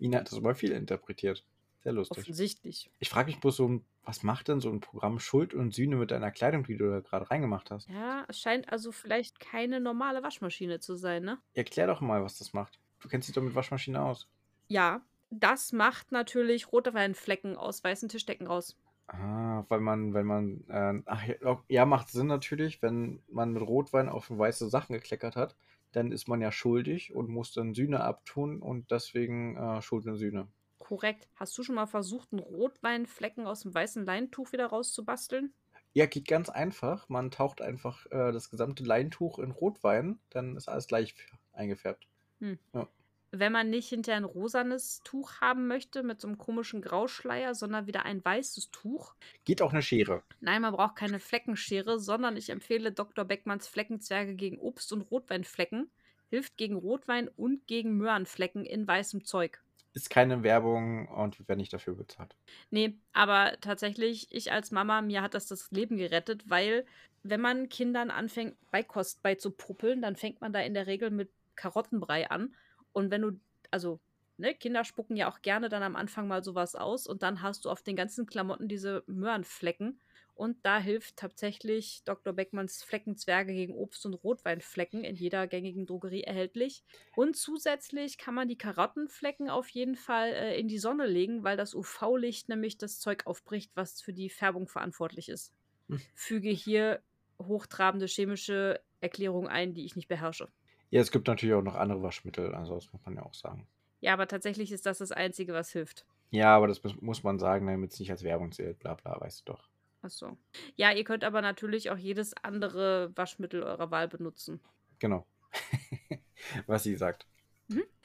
Ina hat das immer viel interpretiert. Sehr lustig. Offensichtlich. Ich frage mich bloß so, was macht denn so ein Programm Schuld und Sühne mit deiner Kleidung, die du da gerade reingemacht hast? Ja, es scheint also vielleicht keine normale Waschmaschine zu sein, ne? Erklär doch mal, was das macht. Du kennst dich doch mit Waschmaschine aus. Ja, das macht natürlich rote Weinflecken aus weißen Tischdecken raus. Ah, weil man, wenn man, äh, ach ja, ja, macht Sinn natürlich, wenn man mit Rotwein auf weiße Sachen gekleckert hat, dann ist man ja schuldig und muss dann Sühne abtun und deswegen äh, Schuld und Sühne. Korrekt. Hast du schon mal versucht, einen Rotweinflecken aus dem weißen Leintuch wieder rauszubasteln? Ja, geht ganz einfach. Man taucht einfach äh, das gesamte Leintuch in Rotwein, dann ist alles gleich eingefärbt. Wenn man nicht hinterher ein rosanes Tuch haben möchte mit so einem komischen Grauschleier, sondern wieder ein weißes Tuch. Geht auch eine Schere. Nein, man braucht keine Fleckenschere, sondern ich empfehle Dr. Beckmanns Fleckenzwerge gegen Obst- und Rotweinflecken. Hilft gegen Rotwein und gegen Möhrenflecken in weißem Zeug. Ist keine Werbung und wir werden nicht dafür bezahlt. Nee, aber tatsächlich, ich als Mama, mir hat das das Leben gerettet, weil wenn man Kindern anfängt, Beikost beizupuppeln, dann fängt man da in der Regel mit Karottenbrei an. Und wenn du, also, ne, Kinder spucken ja auch gerne dann am Anfang mal sowas aus und dann hast du auf den ganzen Klamotten diese Möhrenflecken. Und da hilft tatsächlich Dr. Beckmanns Fleckenzwerge gegen Obst- und Rotweinflecken in jeder gängigen Drogerie erhältlich. Und zusätzlich kann man die Karottenflecken auf jeden Fall äh, in die Sonne legen, weil das UV-Licht nämlich das Zeug aufbricht, was für die Färbung verantwortlich ist. Hm. Füge hier hochtrabende chemische Erklärungen ein, die ich nicht beherrsche. Ja, es gibt natürlich auch noch andere Waschmittel, also das muss man ja auch sagen. Ja, aber tatsächlich ist das das Einzige, was hilft. Ja, aber das muss- man sagen, damit es nicht als Werbung zählt, bla bla, weißt du doch. Ach so. Ja, ihr könnt aber natürlich auch jedes andere Waschmittel eurer Wahl benutzen. Genau. Was sie sagt.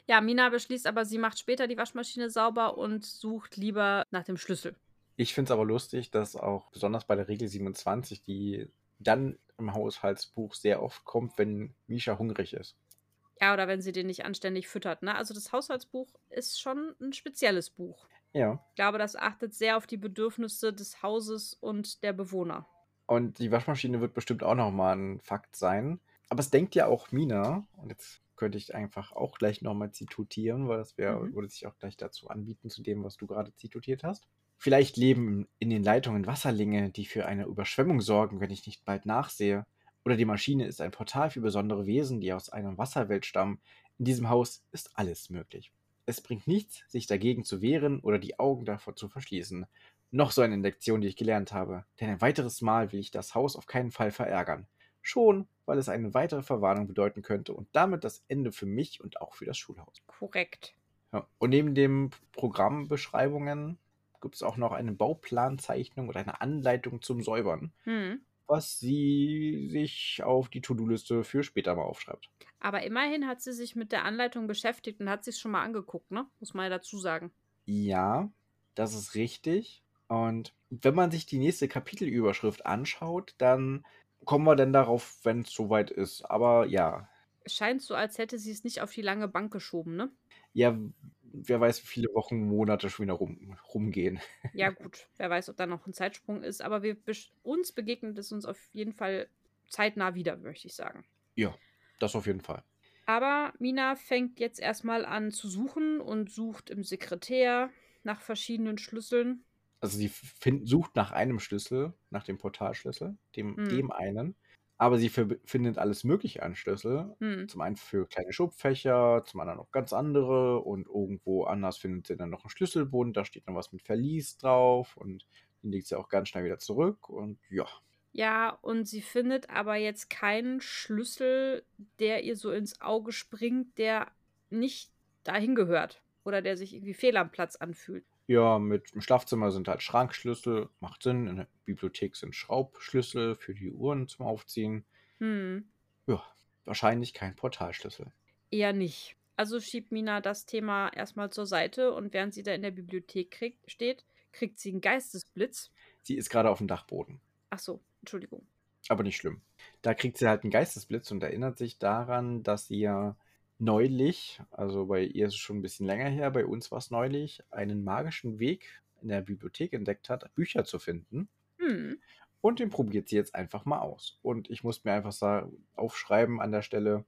Ja, Mina beschließt aber, sie macht später die Waschmaschine sauber und sucht lieber nach dem Schlüssel. Ich finde es aber lustig, dass auch besonders bei der Regel 27, die dann im Haushaltsbuch sehr oft kommt, wenn Misha hungrig ist. Ja, oder wenn sie den nicht anständig füttert. Ne? Also das Haushaltsbuch ist schon ein spezielles Buch. Ja. Ich glaube, das achtet sehr auf die Bedürfnisse des Hauses und der Bewohner. Und die Waschmaschine wird bestimmt auch nochmal ein Fakt sein. Aber es denkt ja auch Mina, und jetzt könnte ich einfach auch gleich nochmal zitutieren, weil das wär, Mhm. würde sich auch gleich dazu anbieten, zu dem, was du gerade zitutiert hast. Vielleicht leben in den Leitungen Wasserlinge, die für eine Überschwemmung sorgen, wenn ich nicht bald nachsehe. Oder die Maschine ist ein Portal für besondere Wesen, die aus einer Wasserwelt stammen. In diesem Haus ist alles möglich. Es bringt nichts, sich dagegen zu wehren oder die Augen davor zu verschließen. Noch so eine Lektion, die ich gelernt habe. Denn ein weiteres Mal will ich das Haus auf keinen Fall verärgern. Schon, weil es eine weitere Verwarnung bedeuten könnte und damit das Ende für mich und auch für das Schulhaus. Korrekt. Ja. Und neben den Programmbeschreibungen gibt es auch noch eine Bauplanzeichnung oder eine Anleitung zum Säubern, Hm. was sie sich auf die To-Do-Liste für später mal aufschreibt. Aber immerhin hat sie sich mit der Anleitung beschäftigt und hat sich schon mal angeguckt, ne? Muss man ja dazu sagen. Ja, das ist richtig. Und wenn man sich die nächste Kapitelüberschrift anschaut, dann kommen wir dann darauf, wenn es soweit ist. Aber ja, Es scheint so, als hätte sie es nicht auf die lange Bank geschoben, ne? ja, wer weiß, wie viele Wochen, Monate schon wieder rum, rumgehen. Ja, gut. Wer weiß, ob da noch ein Zeitsprung ist, aber wir uns begegnet es uns auf jeden Fall zeitnah wieder, möchte ich sagen. Ja, das auf jeden Fall. Aber Mina fängt jetzt erstmal an zu suchen und sucht im Sekretär nach verschiedenen Schlüsseln. Also sie find, sucht nach einem Schlüssel, nach dem Portalschlüssel, dem, Hm. dem einen. Aber sie findet alles Mögliche an Schlüssel. Hm. Zum einen für kleine Schubfächer, zum anderen noch ganz andere. Und irgendwo anders findet sie dann noch einen Schlüsselbund. Da steht noch was mit Verlies drauf. Und den legt sie auch ganz schnell wieder zurück. Und ja, Ja, und sie findet aber jetzt keinen Schlüssel, der ihr so ins Auge springt, der nicht dahin gehört oder der sich irgendwie fehl am Platz anfühlt. ja, mit dem Schlafzimmer sind halt Schrankschlüssel. Macht Sinn. In der Bibliothek sind Schraubschlüssel für die Uhren zum Aufziehen. Hm, Ja, wahrscheinlich kein Portalschlüssel. eher nicht. Also schiebt Mina das Thema erstmal zur Seite und während sie da in der Bibliothek kriegt, steht, kriegt sie einen Geistesblitz. Sie ist gerade auf dem Dachboden. Ach so, Entschuldigung. Aber nicht schlimm. Da kriegt sie halt einen Geistesblitz und erinnert sich daran, dass sie ja neulich, also bei ihr ist es schon ein bisschen länger her, bei uns war es neulich, einen magischen Weg in der Bibliothek entdeckt hat, Bücher zu finden. Hm, Und den probiert sie jetzt einfach mal aus. Und ich muss mir einfach sagen, aufschreiben an der Stelle,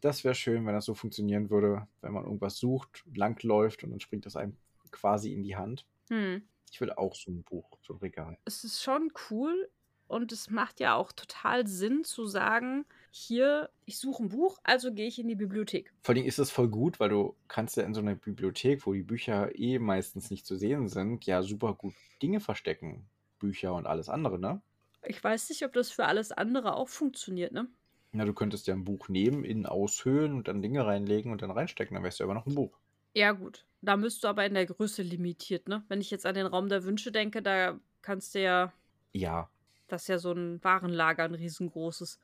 das wäre schön, wenn das so funktionieren würde, wenn man irgendwas sucht, langläuft und dann springt das einem quasi in die Hand. hm. Ich will auch so ein Buch, so ein Regal. es ist schon cool und es macht ja auch total Sinn zu sagen, hier, ich suche ein Buch, also gehe ich in die Bibliothek. Vor allem ist das voll gut, weil du kannst ja in so einer Bibliothek, wo die Bücher eh meistens nicht zu sehen sind, ja super gut Dinge verstecken. Bücher und alles andere, ne? Ich weiß nicht, ob das für alles andere auch funktioniert, ne? Na, du könntest ja ein Buch nehmen, innen aushöhlen und dann Dinge reinlegen und dann reinstecken, dann wärst du ja aber noch ein Buch. Ja, gut. Da bist du aber in der Größe limitiert, ne? Wenn ich jetzt an den Raum der Wünsche denke, da kannst du ja, Ja, das ist ja so ein Warenlager, ein riesengroßes.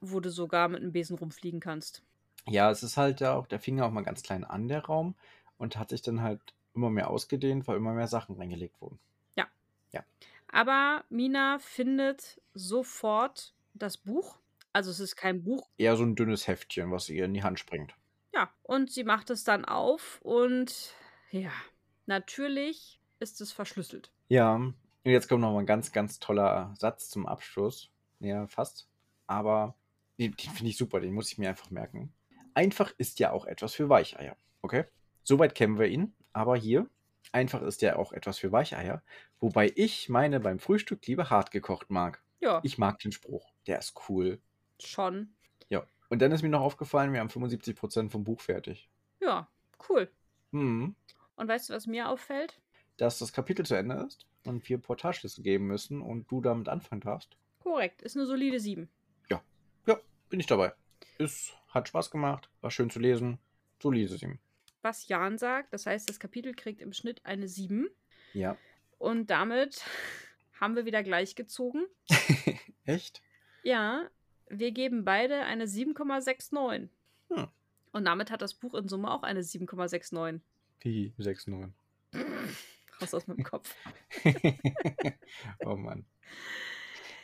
Ja. Wo du sogar mit einem Besen rumfliegen kannst. ja, es ist halt ja auch, der fing ja auch mal ganz klein an, der Raum, und hat sich dann halt immer mehr ausgedehnt, weil immer mehr Sachen reingelegt wurden. Aber Mina findet sofort das Buch. Also es ist kein Buch. Eher so ein dünnes Heftchen, was ihr in die Hand springt. Ja, und sie macht es dann auf und ja, natürlich ist es verschlüsselt. Ja, und jetzt kommt noch mal ein ganz, ganz toller Satz zum Abschluss. Ja, fast. Aber den, den finde ich super, den muss ich mir einfach merken. Einfach ist ja auch etwas für Weicheier. Okay? Soweit kennen wir ihn. Aber hier, einfach ist ja auch etwas für Weicheier. Wobei ich meine beim Frühstück lieber hart gekocht mag. Ja, Ich mag den Spruch. Der ist cool. schon. Ja. Und dann ist mir noch aufgefallen, wir haben 75% vom Buch fertig. Ja, cool. Hm. Und weißt du, was mir auffällt? Dass das Kapitel zu Ende ist und wir Portalschlüssel geben müssen und du damit anfangen darfst. Korrekt, ist eine solide 7. Bin ich dabei. Es hat Spaß gemacht, war schön zu lesen. So lese ich ihm. Was Jan sagt, das heißt, das Kapitel kriegt im Schnitt eine 7. Ja. Und damit haben wir wieder gleich gezogen. Echt? Ja, wir geben beide eine 7,69. Hm. Und damit hat das Buch in Summe auch eine 7,69. Wie 6-9. Raus aus meinem Kopf. oh Mann.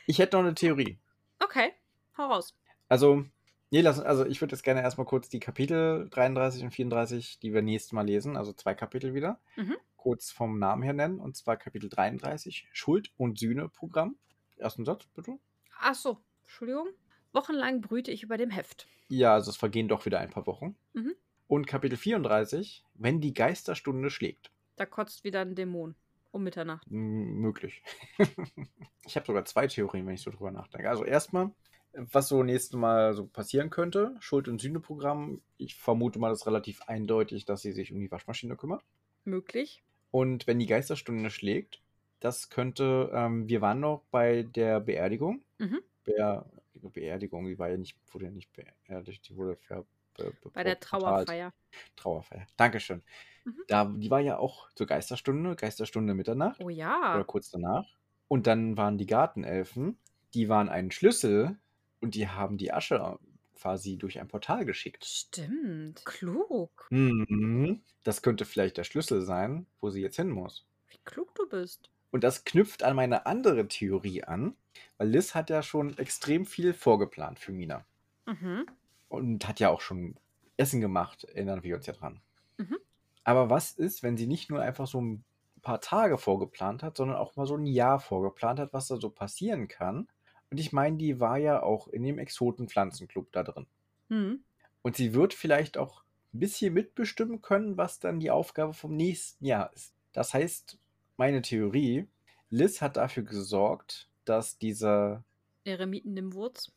Ich hätte noch eine Theorie. Okay, hau raus. Also, nee, lass, also ich würde jetzt gerne erstmal kurz die Kapitel 33 und 34, die wir nächstes Mal lesen, also zwei Kapitel wieder, Mhm. kurz vom Namen her nennen. Und zwar Kapitel 33, Schuld- und Sühne-Programm. Ersten Satz, bitte. Ach so, Entschuldigung. Wochenlang brüte ich über dem Heft. Ja, also es vergehen doch wieder ein paar Wochen. Mhm. Und Kapitel 34, wenn die Geisterstunde schlägt. Da kotzt wieder ein Dämon. Um Mitternacht. M möglich. ich habe sogar zwei Theorien, wenn ich so drüber nachdenke. Also erstmal, was so nächstes Mal so passieren könnte, Schuld- und Sühne-Programm. Ich vermute mal, das ist relativ eindeutig, dass sie sich um die Waschmaschine kümmert. Möglich. Und wenn die Geisterstunde schlägt, das könnte, ähm, wir waren noch bei der Beerdigung. Mhm. Ihre Beerdigung, die war ja nicht, wurde ja nicht beerdigt, die wurde ver, be, be, Bei der. Trauerfeier. Trauerfeier. Dankeschön. Mhm. Da, die war ja auch zur Geisterstunde, Geisterstunde Mitternacht Oh oder ja. kurz danach. Und dann waren die Gartenelfen, die waren einen Schlüssel und die haben die Asche quasi durch ein Portal geschickt. Stimmt. Klug. Mhm. Das könnte vielleicht der Schlüssel sein, wo sie jetzt hin muss. Wie klug du bist. Und das knüpft an meine andere Theorie an, weil Liz hat ja schon extrem viel vorgeplant für Mina. Mhm. Und hat ja auch schon Essen gemacht, erinnern wir uns ja dran. Mhm. Aber was ist, wenn sie nicht nur einfach so ein paar Tage vorgeplant hat, sondern auch mal so ein Jahr vorgeplant hat, was da so passieren kann? Und ich meine, die war ja auch in dem Exoten-Pflanzenclub da drin. Mhm. Und sie wird vielleicht auch ein bisschen mitbestimmen können, was dann die Aufgabe vom nächsten Jahr ist. Das heißt, meine Theorie, Liz hat dafür gesorgt, dass dieser, Eremiten im Wurz.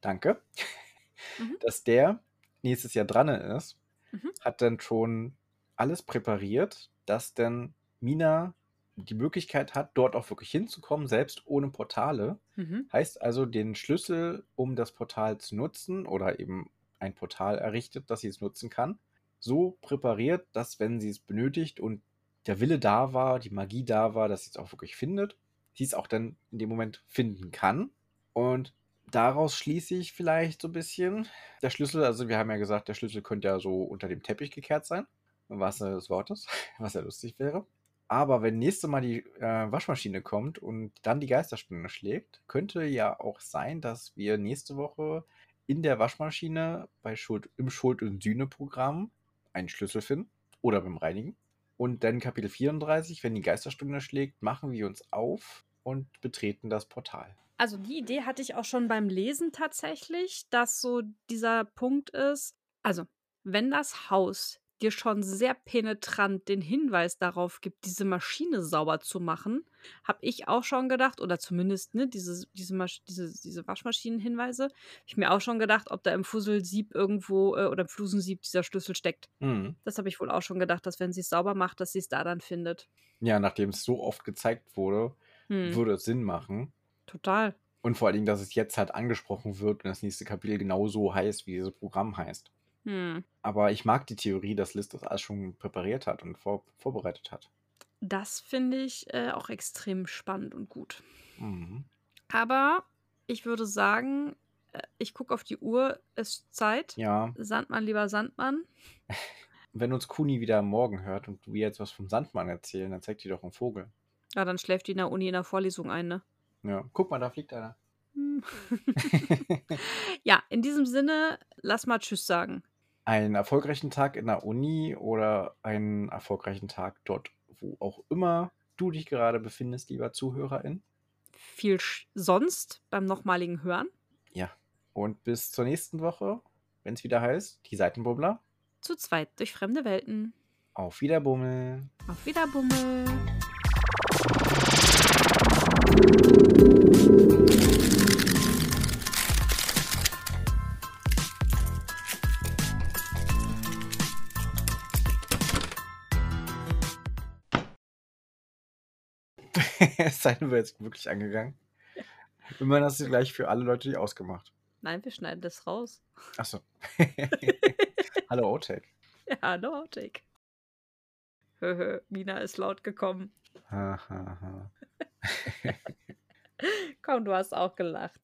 danke, Mhm. dass der nächstes Jahr dran ist, Mhm. hat dann schon alles präpariert, dass dann Mina die Möglichkeit hat, dort auch wirklich hinzukommen, selbst ohne Portale. Mhm. Heißt also, den Schlüssel, um das Portal zu nutzen oder eben ein Portal errichtet, dass sie es nutzen kann, so präpariert, dass wenn sie es benötigt und der Wille da war, die Magie da war, dass sie es auch wirklich findet, sie es auch dann in dem Moment finden kann. Und daraus schließe ich vielleicht so ein bisschen der Schlüssel, also wir haben ja gesagt, der Schlüssel könnte ja so unter dem Teppich gekehrt sein, im wahrsten Sinne des Wortes, was ja lustig wäre. Aber wenn nächste Mal die äh, Waschmaschine kommt und dann die Geisterstunde schlägt, könnte ja auch sein, dass wir nächste Woche in der Waschmaschine bei Schuld, im Schuld- und Sühne-Programm einen Schlüssel finden oder beim Reinigen. Und dann Kapitel 34, wenn die Geisterstunde schlägt, machen wir uns auf und betreten das Portal. Also die Idee hatte ich auch schon beim Lesen tatsächlich, dass so dieser Punkt ist, also wenn das Haus dir schon sehr penetrant den Hinweis darauf gibt, diese Maschine sauber zu machen, habe ich auch schon gedacht, oder zumindest ne, diese, diese, Masch diese, diese Waschmaschinenhinweise, habe ich mir auch schon gedacht, ob da im Fusselsieb irgendwo äh, oder im Flusensieb dieser Schlüssel steckt. Mhm. Das habe ich wohl auch schon gedacht, dass wenn sie es sauber macht, dass sie es da dann findet. Ja, nachdem es so oft gezeigt wurde, Hm, würde es Sinn machen. total. Und vor allen Dingen, dass es jetzt halt angesprochen wird und das nächste Kapitel genauso heißt, wie dieses Programm heißt. Hm. Aber ich mag die Theorie, dass Liz das alles schon präpariert hat und vor, vorbereitet hat. Das finde ich äh, auch extrem spannend und gut. Mhm. Aber ich würde sagen, äh, ich gucke auf die Uhr, es ist Zeit. Ja, Sandmann, lieber Sandmann. wenn uns Kuni wieder morgen hört und wir jetzt was vom Sandmann erzählen, dann zeigt die doch einen Vogel. Ja, dann schläft die in der Uni in der Vorlesung ein, ne? Ja, guck mal, da fliegt einer. Hm. ja, in diesem Sinne, lass mal Tschüss sagen. Einen erfolgreichen Tag in der Uni oder einen erfolgreichen Tag dort, wo auch immer du dich gerade befindest, lieber Zuhörerin. Viel Sch sonst beim nochmaligen Hören. Ja, und bis zur nächsten Woche, wenn es wieder heißt, die Seitenbummler. Zu zweit durch fremde Welten. Auf Wiederbummel. Auf Wiederbummel. es sei denn, wir jetzt wirklich angegangen. Immerhin hast du gleich für alle Leute die ausgemacht. Nein, wir schneiden das raus. Achso. Hallo, Outtake. Ja, no take. Höhö, Mina ist laut gekommen. Ha, ha, ha. Komm, du hast auch gelacht.